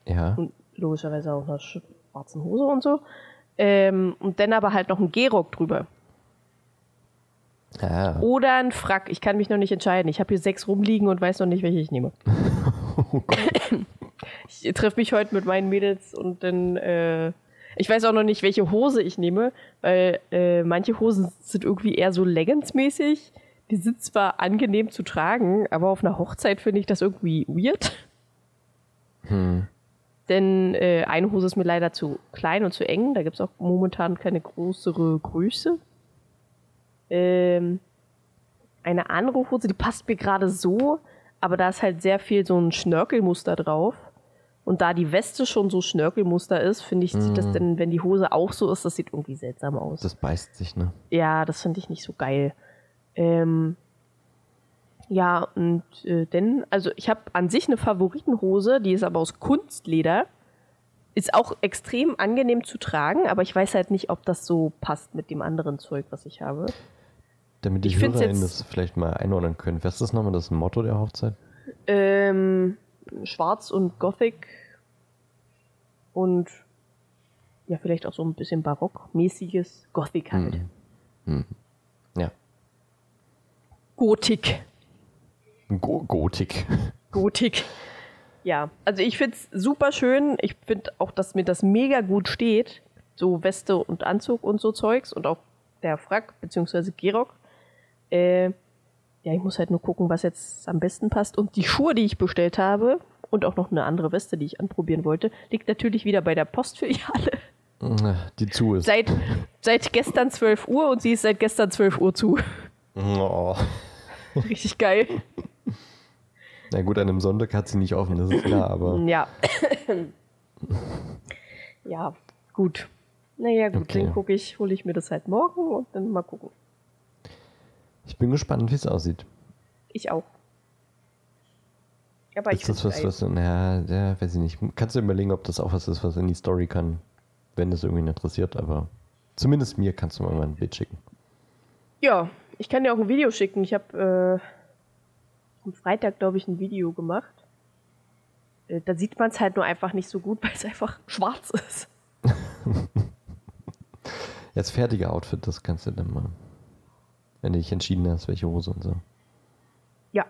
ja. und logischerweise auch einer schwarzen Hose und so. Ähm, und dann aber halt noch ein Gehrock drüber. Ah, Oder ein Frack. Ich kann mich noch nicht entscheiden. Ich habe hier sechs rumliegen und weiß noch nicht, welche ich nehme. oh. Ich treffe mich heute mit meinen Mädels und dann. Äh, ich weiß auch noch nicht, welche Hose ich nehme, weil äh, manche Hosen sind irgendwie eher so Leggings-mäßig. Die sind zwar angenehm zu tragen, aber auf einer Hochzeit finde ich das irgendwie weird. Hm. Denn äh, eine Hose ist mir leider zu klein und zu eng. Da gibt es auch momentan keine größere Größe. Ähm, eine andere Hose, die passt mir gerade so, aber da ist halt sehr viel so ein Schnörkelmuster drauf. Und da die Weste schon so Schnörkelmuster ist, finde ich, sieht das denn, wenn die Hose auch so ist, das sieht irgendwie seltsam aus. Das beißt sich, ne? Ja, das finde ich nicht so geil. Ähm, ja, und äh, denn, also ich habe an sich eine Favoritenhose, die ist aber aus Kunstleder. Ist auch extrem angenehm zu tragen, aber ich weiß halt nicht, ob das so passt mit dem anderen Zeug, was ich habe. Damit die Ich HörerInnen das vielleicht mal einordnen können. Was ist das nochmal das Motto der Hochzeit? Ähm, schwarz und Gothic und ja, vielleicht auch so ein bisschen barockmäßiges Gothic halt. Ja. Gotik. Go Gotik. Gotik. Ja, also ich finde es super schön. Ich finde auch, dass mir das mega gut steht. So Weste und Anzug und so Zeugs und auch der Frack beziehungsweise Gerock. Äh, ja, ich muss halt nur gucken, was jetzt am besten passt. Und die Schuhe, die ich bestellt habe und auch noch eine andere Weste, die ich anprobieren wollte, liegt natürlich wieder bei der Postfiliale. Die zu ist. Seit, seit gestern 12 Uhr und sie ist seit gestern 12 Uhr zu. Oh. Richtig geil. Na gut, an einem Sonntag hat sie nicht offen, das ist klar, aber Ja. ja, gut. Naja, gut, Okay. dann gucke ich, hole ich mir das halt morgen und dann mal gucken. ich bin gespannt, wie es aussieht. Ich auch. Aber ich ist das find's was, was, naja, ja, weiß ich nicht. Kannst du überlegen, ob das auch was ist, was in die Story kann, wenn das irgendwie interessiert, aber zumindest mir kannst du mal ein Bild schicken. Ja, ich kann dir auch ein Video schicken. Ich habe äh, am Freitag, glaube ich, ein Video gemacht. Äh, da sieht man es halt nur einfach nicht so gut, weil es einfach schwarz ist. Das fertige Outfit, das kannst du dann mal, wenn du dich entschieden hast, welche Hose und so. Ja,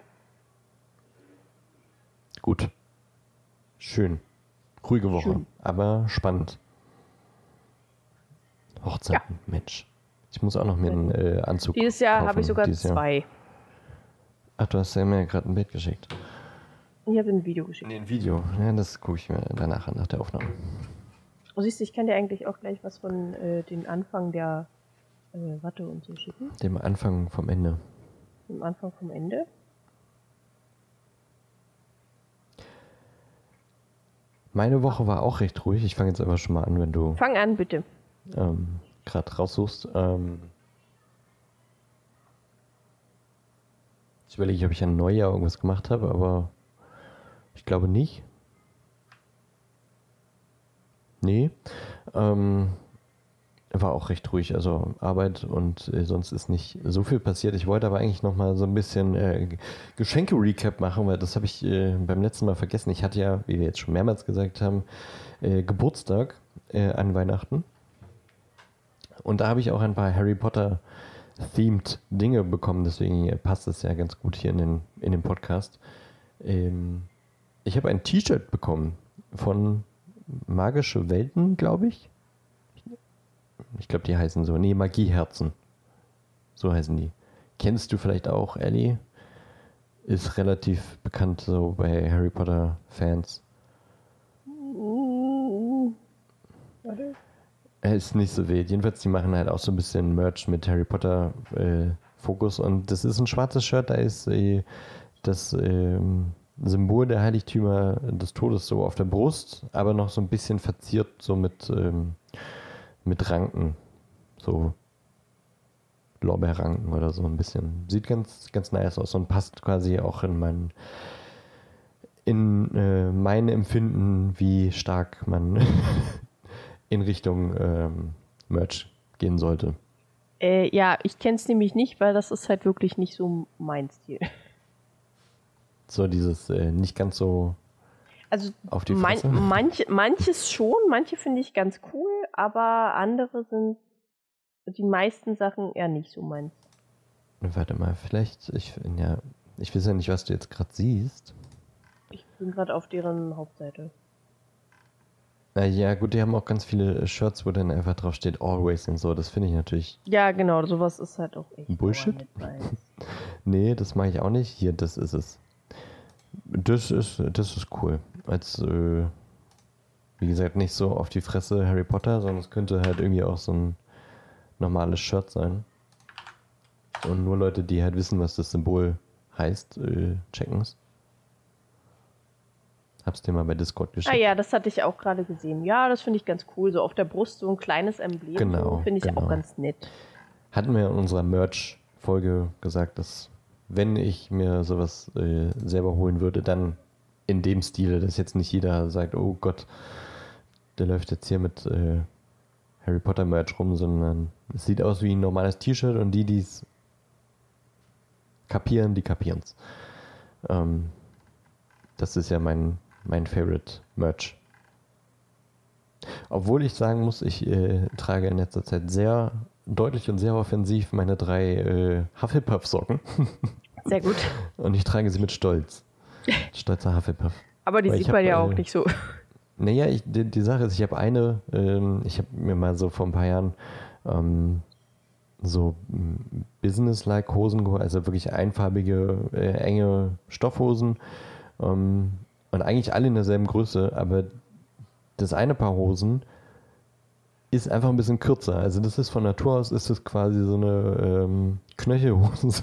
Gut. Schön. Ruhige Woche, Schön. aber spannend. Hochzeiten, Mensch. Ich muss auch noch mir einen äh, Anzug dieses Jahr habe ich sogar dieses Jahr. zwei. Ach, du hast ja mir gerade ein Bild geschickt. Ich habe ein Video geschickt. Nee, ein Video. Ja, das gucke ich mir danach an, nach der Aufnahme. Oh, siehst du, ich kann dir eigentlich auch gleich was von äh, den Anfang der äh, Watte und so schicken. Dem Anfang vom Ende. Dem Anfang vom Ende. Meine Woche war auch recht ruhig. Ich fange jetzt aber schon mal an, wenn du Fang an, bitte. ähm, gerade raussuchst. Ähm, ich überlege, ob ich an Neujahr irgendwas gemacht habe, aber ich glaube nicht. Nee. Ähm, war auch recht ruhig, also Arbeit und äh, sonst ist nicht so viel passiert. Ich wollte aber eigentlich noch mal so ein bisschen äh, Geschenke-Recap machen, weil das habe ich äh, beim letzten Mal vergessen. Ich hatte ja, wie wir jetzt schon mehrmals gesagt haben, äh, Geburtstag äh, an Weihnachten. Und da habe ich auch ein paar Harry Potter themed Dinge bekommen, deswegen passt es ja ganz gut hier in den, in den Podcast. Ähm, ich habe ein T-Shirt bekommen von Magische Welten, glaube ich. Ich glaube, die heißen so. Nee, Magieherzen. So heißen die. Kennst du vielleicht auch, Ellie? Ist relativ bekannt so bei Harry Potter Fans. Warte. Ist nicht so wild. Jedenfalls, die machen halt auch so ein bisschen Merch mit Harry Potter äh, Fokus. Und das ist ein schwarzes Shirt, da ist äh, das ähm, Symbol der Heiligtümer des Todes so auf der Brust, aber noch so ein bisschen verziert, so mit, ähm, mit Ranken. So Lorbeerranken oder so ein bisschen. Sieht ganz, ganz nice aus und passt quasi auch in mein, in äh, mein Empfinden, wie stark man in Richtung ähm, Merch gehen sollte. Äh, ja, ich kenne es nämlich nicht, weil das ist halt wirklich nicht so mein Stil. So dieses äh, nicht ganz so Also auf die man, Fresse. manche, manches schon, manche finde ich ganz cool, aber andere sind die meisten Sachen eher nicht so meins. Warte mal, vielleicht, ich, ja, ich weiß ja nicht, was du jetzt gerade siehst. Ich bin gerade auf deren Hauptseite. Ja, gut, die haben auch ganz viele Shirts, wo dann einfach drauf steht Always und so. Das finde ich natürlich. Ja, genau, sowas ist halt auch echt Bullshit? Nee, das mache ich auch nicht. Hier, das ist es. Das ist, das ist cool. Als, äh, wie gesagt, nicht so auf die Fresse Harry Potter, sondern es könnte halt irgendwie auch so ein normales Shirt sein. Und nur Leute, die halt wissen, was das Symbol heißt, äh, checken es. Hab's dir mal bei Discord geschickt. Ah ja, das hatte ich auch gerade gesehen. Ja, das finde ich ganz cool. So auf der Brust so ein kleines Emblem. Genau, Finde ich genau. auch ganz nett. Hatten wir in unserer Merch-Folge gesagt, dass wenn ich mir sowas äh, selber holen würde, dann in dem Stil, dass jetzt nicht jeder sagt, oh Gott, der läuft jetzt hier mit äh, Harry Potter Merch rum, sondern es sieht aus wie ein normales T-Shirt und die, die es kapieren, die kapieren's. Ähm, das ist ja mein, mein Favorite Merch. Obwohl ich sagen muss, ich äh, trage in letzter Zeit sehr deutlich und sehr offensiv meine drei äh, Hufflepuff-Socken Sehr gut. und ich trage sie mit Stolz. Stolzer Hufflepuff. Aber die Weil sieht man ja auch äh, nicht so. Naja, ich, die, die Sache ist, ich habe eine, ähm, ich habe mir mal so vor ein paar Jahren ähm, so mm, Business-like Hosen geholt, also wirklich einfarbige, äh, enge Stoffhosen ähm, und eigentlich alle in derselben Größe, aber das eine Paar Hosen ist einfach ein bisschen kürzer. Also das ist von Natur aus ist das quasi so eine ähm, Knöchelhose.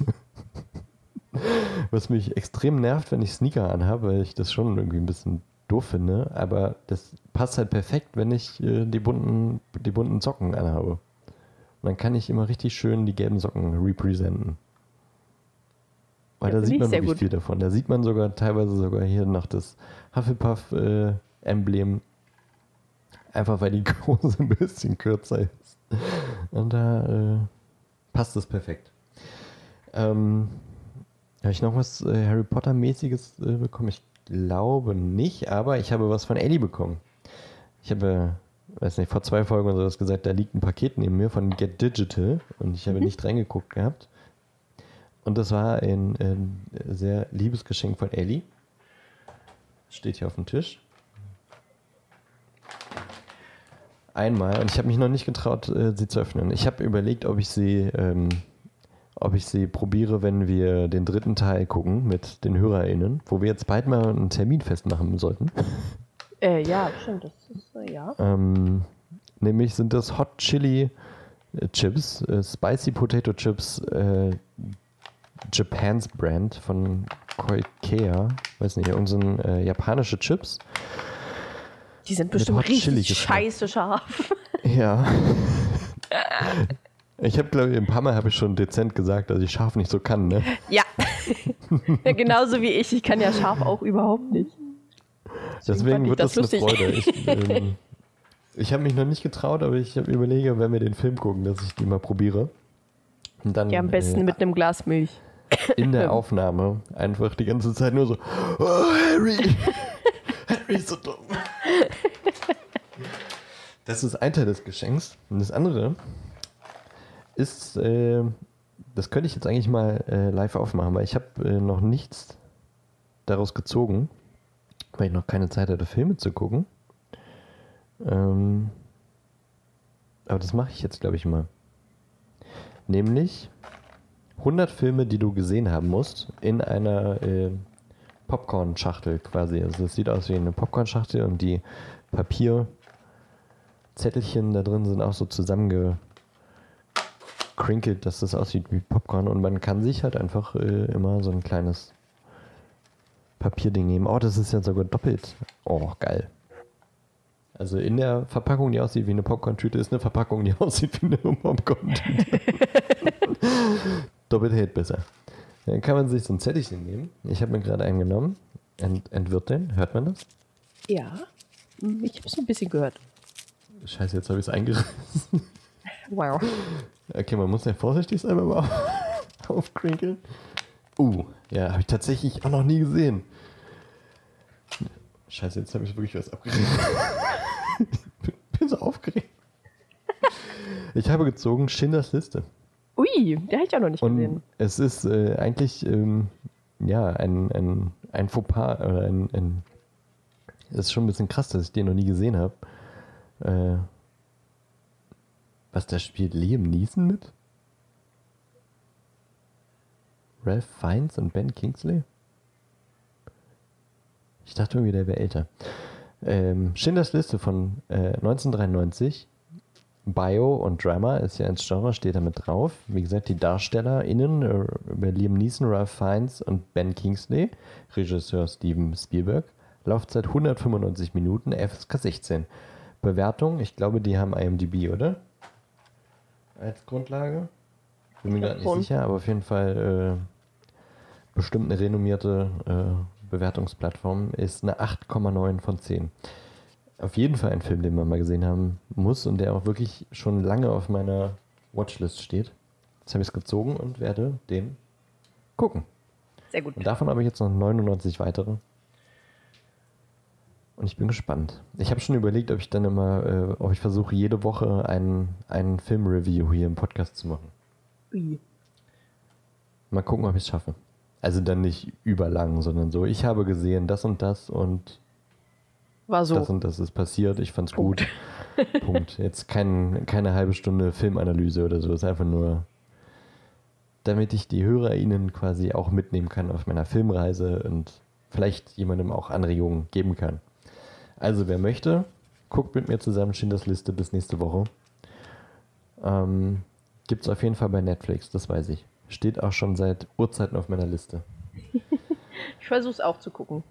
Was mich extrem nervt, wenn ich Sneaker anhabe, weil ich das schon irgendwie ein bisschen doof finde. Aber das passt halt perfekt, wenn ich äh, die, bunten, die bunten Socken anhabe. Und dann kann ich immer richtig schön die gelben Socken representen. Weil Ja, da sieht man wirklich gut. viel davon. Da sieht man sogar teilweise sogar hier noch das Hufflepuff-Emblem. einfach weil die Hose ein bisschen kürzer ist. Und da äh, passt es perfekt. Ähm, habe ich noch was äh, Harry Potter-mäßiges äh, bekommen? Ich glaube nicht, aber ich habe was von Ellie bekommen. Ich habe, weiß nicht, vor zwei Folgen oder sowas gesagt, da liegt ein Paket neben mir von Get Digital und ich habe Mhm. nicht reingeguckt gehabt. Und das war ein, ein sehr liebes Geschenk von Ellie. Steht hier auf dem Tisch. Einmal und ich habe mich noch nicht getraut, äh, sie zu öffnen. Ich habe überlegt, ob ich sie, ähm, ob ich sie probiere, wenn wir den dritten Teil gucken mit den HörerInnen, wo wir jetzt bald mal einen Termin festmachen sollten. Äh, ja, stimmt. Das ist, äh, ja. Ähm, nämlich sind das Hot Chili Chips, äh, Spicy Potato Chips, äh, Japans Brand von Koikea, weiß nicht, irgendein äh, japanische Chips. Die sind bestimmt richtig scheiße scharf. Ja. Ich habe, glaube ich, ein paar Mal habe ich schon dezent gesagt, dass ich scharf nicht so kann, ne? ja. ja. Genauso wie ich. Ich kann ja scharf auch überhaupt nicht. Deswegen ich wird das das, eine. Freude. Ich, ähm, ich habe mich noch nicht getraut, aber ich überlege, wenn wir den Film gucken, dass ich die mal probiere. Und dann Ja, am besten äh, mit einem Glas Milch. in der Aufnahme einfach die ganze Zeit nur so, oh, Harry, Harry ist so dumm. Das ist ein Teil des Geschenks. Und das andere ist, äh, das könnte ich jetzt eigentlich mal äh, live aufmachen, weil ich habe äh, noch nichts daraus gezogen, weil ich noch keine Zeit hatte, Filme zu gucken. Ähm, aber das mache ich jetzt, glaube ich, mal. Nämlich 100 Filme, die du gesehen haben musst, in einer äh, Popcorn-Schachtel quasi. Also das sieht aus wie eine Popcorn-Schachtel und die Papierzettelchen da drin sind auch so zusammengekrinkelt, dass das aussieht wie Popcorn und man kann sich halt einfach äh, immer so ein kleines Papierding nehmen. Oh, das ist ja sogar doppelt. Oh, geil. Also in der Verpackung, die aussieht wie eine Popcorn-Tüte, ist eine Verpackung, die aussieht wie eine Popcorn-Tüte. Doppelt hält besser. Dann kann man sich so ein Zettelchen nehmen. Ich habe mir gerade einen genommen. Ent, entwirrt den. Hört man das? Ja. Hm, Ich habe es ein bisschen gehört. Scheiße, jetzt habe ich es eingerissen. Wow. Okay, man muss ja vorsichtig sein beim Auf Aufkrinkeln. Uh, ja, habe ich tatsächlich auch noch nie gesehen. Scheiße, jetzt habe ich wirklich was abgerissen. Ich bin so aufgeregt. Ich habe gezogen Schindlers Liste. Ui, der habe ich auch noch nicht Und gesehen. es ist äh, eigentlich ähm, ja ein, ein, ein Fauxpas oder ein, ein es ist schon ein bisschen krass, dass ich den noch nie gesehen habe. Äh, was da spielt Liam Neeson mit? Ralph Fiennes und Ben Kingsley? Ich dachte irgendwie, der wäre älter. Ähm, Schindlers Liste von äh, 1993. Bio und Drama ist ja ins Genre, steht da mit drauf. Wie gesagt, die DarstellerInnen, äh, über Liam Neeson, Ralph Fiennes und Ben Kingsley, Regisseur Steven Spielberg, Laufzeit 195 Minuten, FSK 16. Bewertung, ich glaube, die haben IMDb, oder? Als Grundlage? Bin mir gerade nicht sicher, aber auf jeden Fall äh, bestimmt eine renommierte äh, Bewertungsplattform. Ist eine 8,9 von 10. Auf jeden Fall ein Film, den man mal gesehen haben muss und der auch wirklich schon lange auf meiner Watchlist steht. Jetzt habe ich es gezogen und werde den gucken. Sehr gut. Und davon habe ich jetzt noch 99 weitere. Und ich bin gespannt. Ich habe schon überlegt, ob ich dann immer, äh, ob ich versuche, jede Woche einen, einen Film-Review hier im Podcast zu machen. Ui. Mal gucken, ob ich es schaffe. Also dann nicht überlang, sondern so, ich habe gesehen das und das und War so. das und das ist passiert, ich fand's Punkt. gut. Punkt. Jetzt kein, keine halbe Stunde Filmanalyse oder so, ist einfach nur, damit ich die HörerInnen quasi auch mitnehmen kann auf meiner Filmreise und vielleicht jemandem auch Anregungen geben kann. Also wer möchte, guckt mit mir zusammen Schindlers Liste bis nächste Woche. Ähm, Gibt es auf jeden Fall bei Netflix, das weiß ich. Steht auch schon seit Urzeiten auf meiner Liste. Ich versuche es auch zu gucken.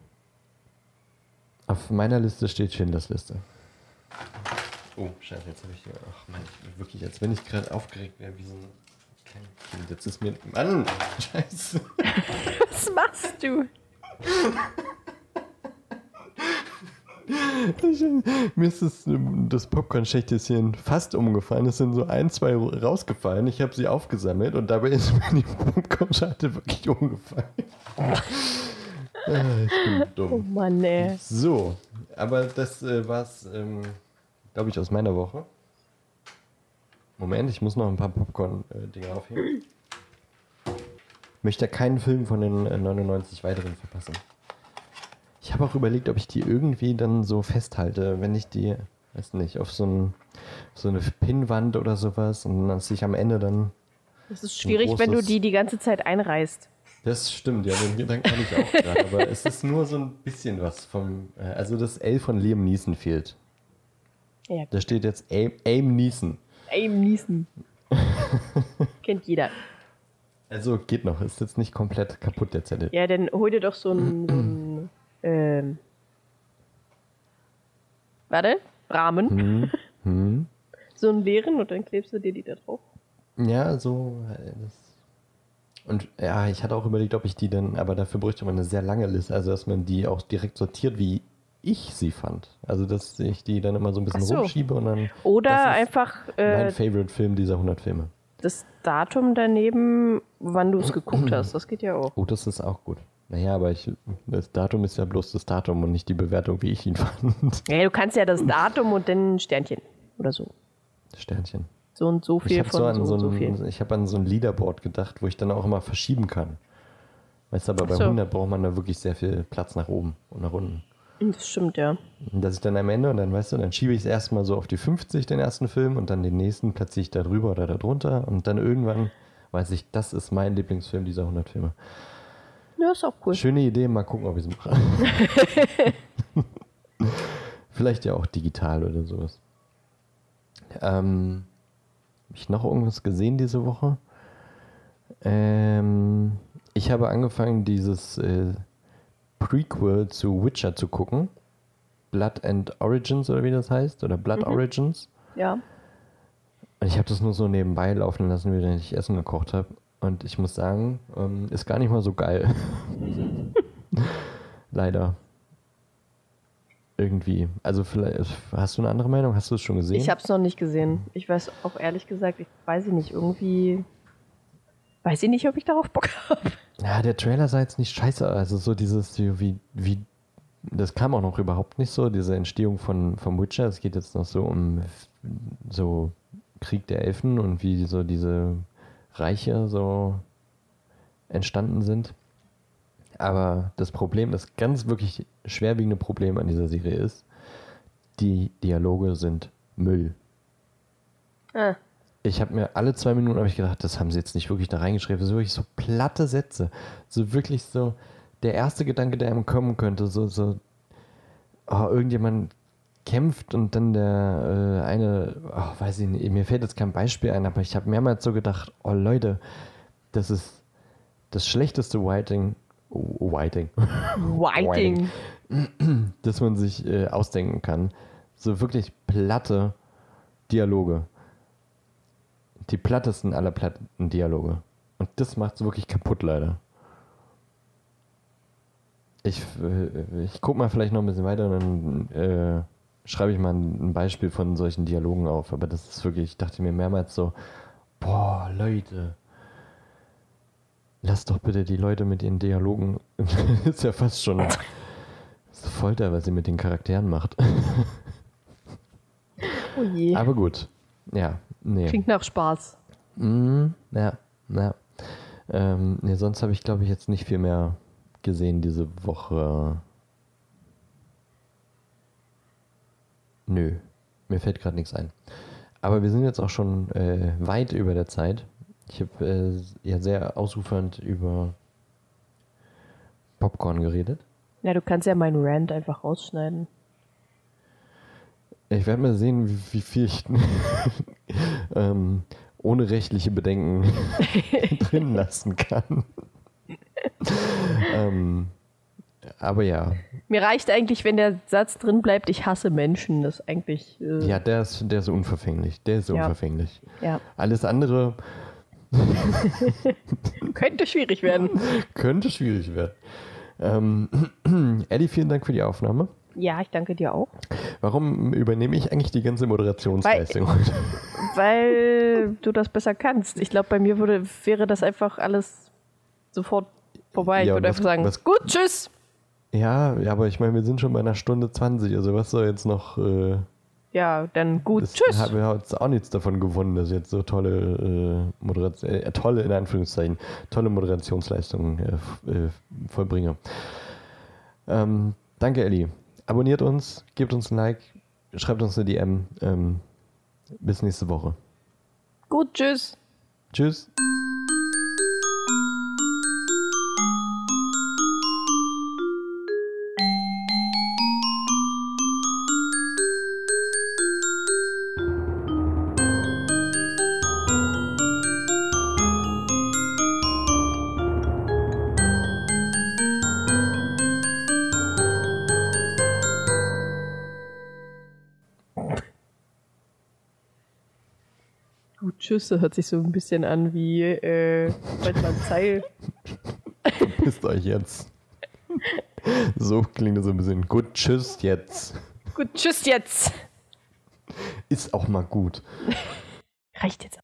Auf meiner Liste steht Schindlers Liste. Oh, scheiße, jetzt habe ich hier. Ach Mann, ich bin wirklich, als wenn ich gerade aufgeregt wäre, wie so ein kleines Kind. Jetzt ist mir. Mann! Scheiße! Was machst du? Mir ist das, das Popcorn-Schächtelchen fast umgefallen. Es sind so ein, zwei rausgefallen. Ich habe sie aufgesammelt und dabei ist mir die Popcorn-Schachtel wirklich umgefallen. Ah, ich bin Oh dumm. Mann, ey. So, aber das äh, war's, ähm, glaube ich, aus meiner Woche. Moment, ich muss noch ein paar Popcorn-Dinger aufheben. Möchte keinen Film von den äh, 99 weiteren verpassen. Ich habe auch überlegt, ob ich die irgendwie dann so festhalte, wenn ich die, weiß nicht, auf so, ein, so eine Pinnwand oder sowas und dass ich am Ende dann. Das ist schwierig, wenn du die die ganze Zeit einreißt. Das stimmt, ja, den Gedanken hatte ich auch gerade, aber es ist nur so ein bisschen was vom. Äh, also das L von Liam Neeson fehlt. Ja, Da steht jetzt Aim, Aim Neeson. Aim Neeson. Kennt jeder. Also geht noch, ist jetzt nicht komplett kaputt der Zettel. Ja, dann hol dir doch so einen ähm, warte, Rahmen. Hm. So einen leeren und dann klebst du dir die da drauf. Ja, so. äh, Das und ja, ich hatte auch überlegt, ob ich die dann, aber dafür bräuchte man eine sehr lange Liste, also dass man die auch direkt sortiert, wie ich sie fand. Also dass ich die dann immer so ein bisschen so. rumschiebe und dann Oder Das ist einfach mein äh, Favorite-Film dieser 100 Filme. das Datum daneben, wann du es geguckt hast. Das geht ja auch. Oh, das ist auch gut. Naja, aber ich, das Datum ist ja bloß das Datum und nicht die Bewertung, wie ich ihn fand. Ja, du kannst ja das Datum und dann ein Sternchen oder so. Sternchen. So und so Ich viel habe von so an so, und so ein, viel. ich hab an so ein Leaderboard gedacht, wo ich dann auch immer verschieben kann. Weißt du, aber bei so. 100 braucht man da wirklich sehr viel Platz nach oben und nach unten. Das stimmt, ja. Und dass ich dann am Ende, und dann weißt du, dann schiebe ich es erstmal so auf die 50, den ersten Film, und dann den nächsten platziere ich da drüber oder da drunter. Und dann irgendwann weiß ich, das ist mein Lieblingsfilm dieser 100 Filme. Ja, ist auch cool. Schöne Idee, mal gucken, ob ich es mache. Vielleicht ja auch digital oder sowas. Ähm, Habe ich noch irgendwas gesehen diese Woche? Ähm, ich habe angefangen, dieses äh, Prequel zu Witcher zu gucken. Blood and Origins oder wie das heißt. Oder Blood Origins. Ja. Und ich habe das nur so nebenbei laufen lassen, während ich Essen gekocht habe. Und ich muss sagen, ähm, ist gar nicht mal so geil. Leider. Irgendwie. Also vielleicht, hast du eine andere Meinung? Hast du es schon gesehen? Ich habe es noch nicht gesehen. Ich weiß auch ehrlich gesagt, ich weiß ich nicht, irgendwie weiß ich nicht, ob ich darauf Bock habe. Ja, der Trailer sah jetzt nicht scheiße. Also so dieses, wie, wie, das kam auch noch überhaupt nicht so, diese Entstehung von, vom Witcher. Es geht jetzt noch so um so Krieg der Elfen und wie so diese Reiche so entstanden sind. Aber das Problem, das ganz wirklich schwerwiegende Problem an dieser Serie ist, die Dialoge sind Müll. Ah, Ich habe mir alle zwei Minuten habe ich gedacht, das haben sie jetzt nicht wirklich da reingeschrieben. Das sind wirklich so platte Sätze. So wirklich so der erste Gedanke, der einem kommen könnte, so, so oh, irgendjemand kämpft und dann der äh, eine, oh, weiß ich nicht, mir fällt jetzt kein Beispiel ein, aber ich habe mehrmals so gedacht, oh Leute, das ist das schlechteste Writing, Whiting. Whiting. dass man sich äh, ausdenken kann. So wirklich platte Dialoge. Die plattesten aller platten Dialoge. Und das macht es wirklich kaputt, leider. Ich, äh, ich guck mal vielleicht noch ein bisschen weiter und dann äh, schreibe ich mal ein Beispiel von solchen Dialogen auf. Aber das ist wirklich, ich dachte mir mehrmals so, boah, Leute, lass doch bitte die Leute mit ihren Dialogen. ist ja fast schon ist Folter, was sie mit den Charakteren macht. Oh je. Aber gut. Ja, nee. Klingt nach Spaß. Mm, ja, ja. Ähm, nee, sonst habe ich, glaube ich, jetzt nicht viel mehr gesehen diese Woche. Nö, mir fällt gerade nichts ein. Aber wir sind jetzt auch schon äh, weit über der Zeit. Ich habe äh, ja sehr ausufernd über Popcorn geredet. Ja, du kannst ja meinen Rant einfach rausschneiden. Ich werde mal sehen, wie, wie viel ich ähm, ohne rechtliche Bedenken drin lassen kann. ähm, aber ja. Mir reicht eigentlich, wenn der Satz drin bleibt, ich hasse Menschen. Das ist eigentlich. Äh, Ja, der ist, der ist unverfänglich. Der ist Ja. unverfänglich. ja. Alles andere Könnte schwierig werden. könnte schwierig werden. Ähm, Eddie, vielen Dank für die Aufnahme. Ja, ich danke dir auch. Warum übernehme ich eigentlich die ganze Moderationsleistung heute? Weil du das besser kannst. Ich glaube, bei mir würde, wäre das einfach alles sofort vorbei. ich Ja, würde was- einfach sagen, was- gut, tschüss. Ja, ja, aber ich meine, wir sind schon bei einer Stunde 20, also was soll jetzt noch. Äh, Ja, dann gut, das tschüss. haben wir haben jetzt auch nichts davon gewonnen, dass ich jetzt so tolle äh, Moderation, äh, tolle in Anführungszeichen, tolle Moderationsleistungen äh, äh, vollbringe. Ähm, danke, Elli. Abonniert uns, gebt uns ein Like, schreibt uns eine DM. Ähm, bis nächste Woche. Gut, tschüss. Tschüss. Das hört sich so ein bisschen an wie, äh, man Zeil. Pisst euch jetzt. So klingt es so ein bisschen. Gut, tschüss jetzt. Gut, tschüss jetzt. Ist auch mal gut. Reicht jetzt.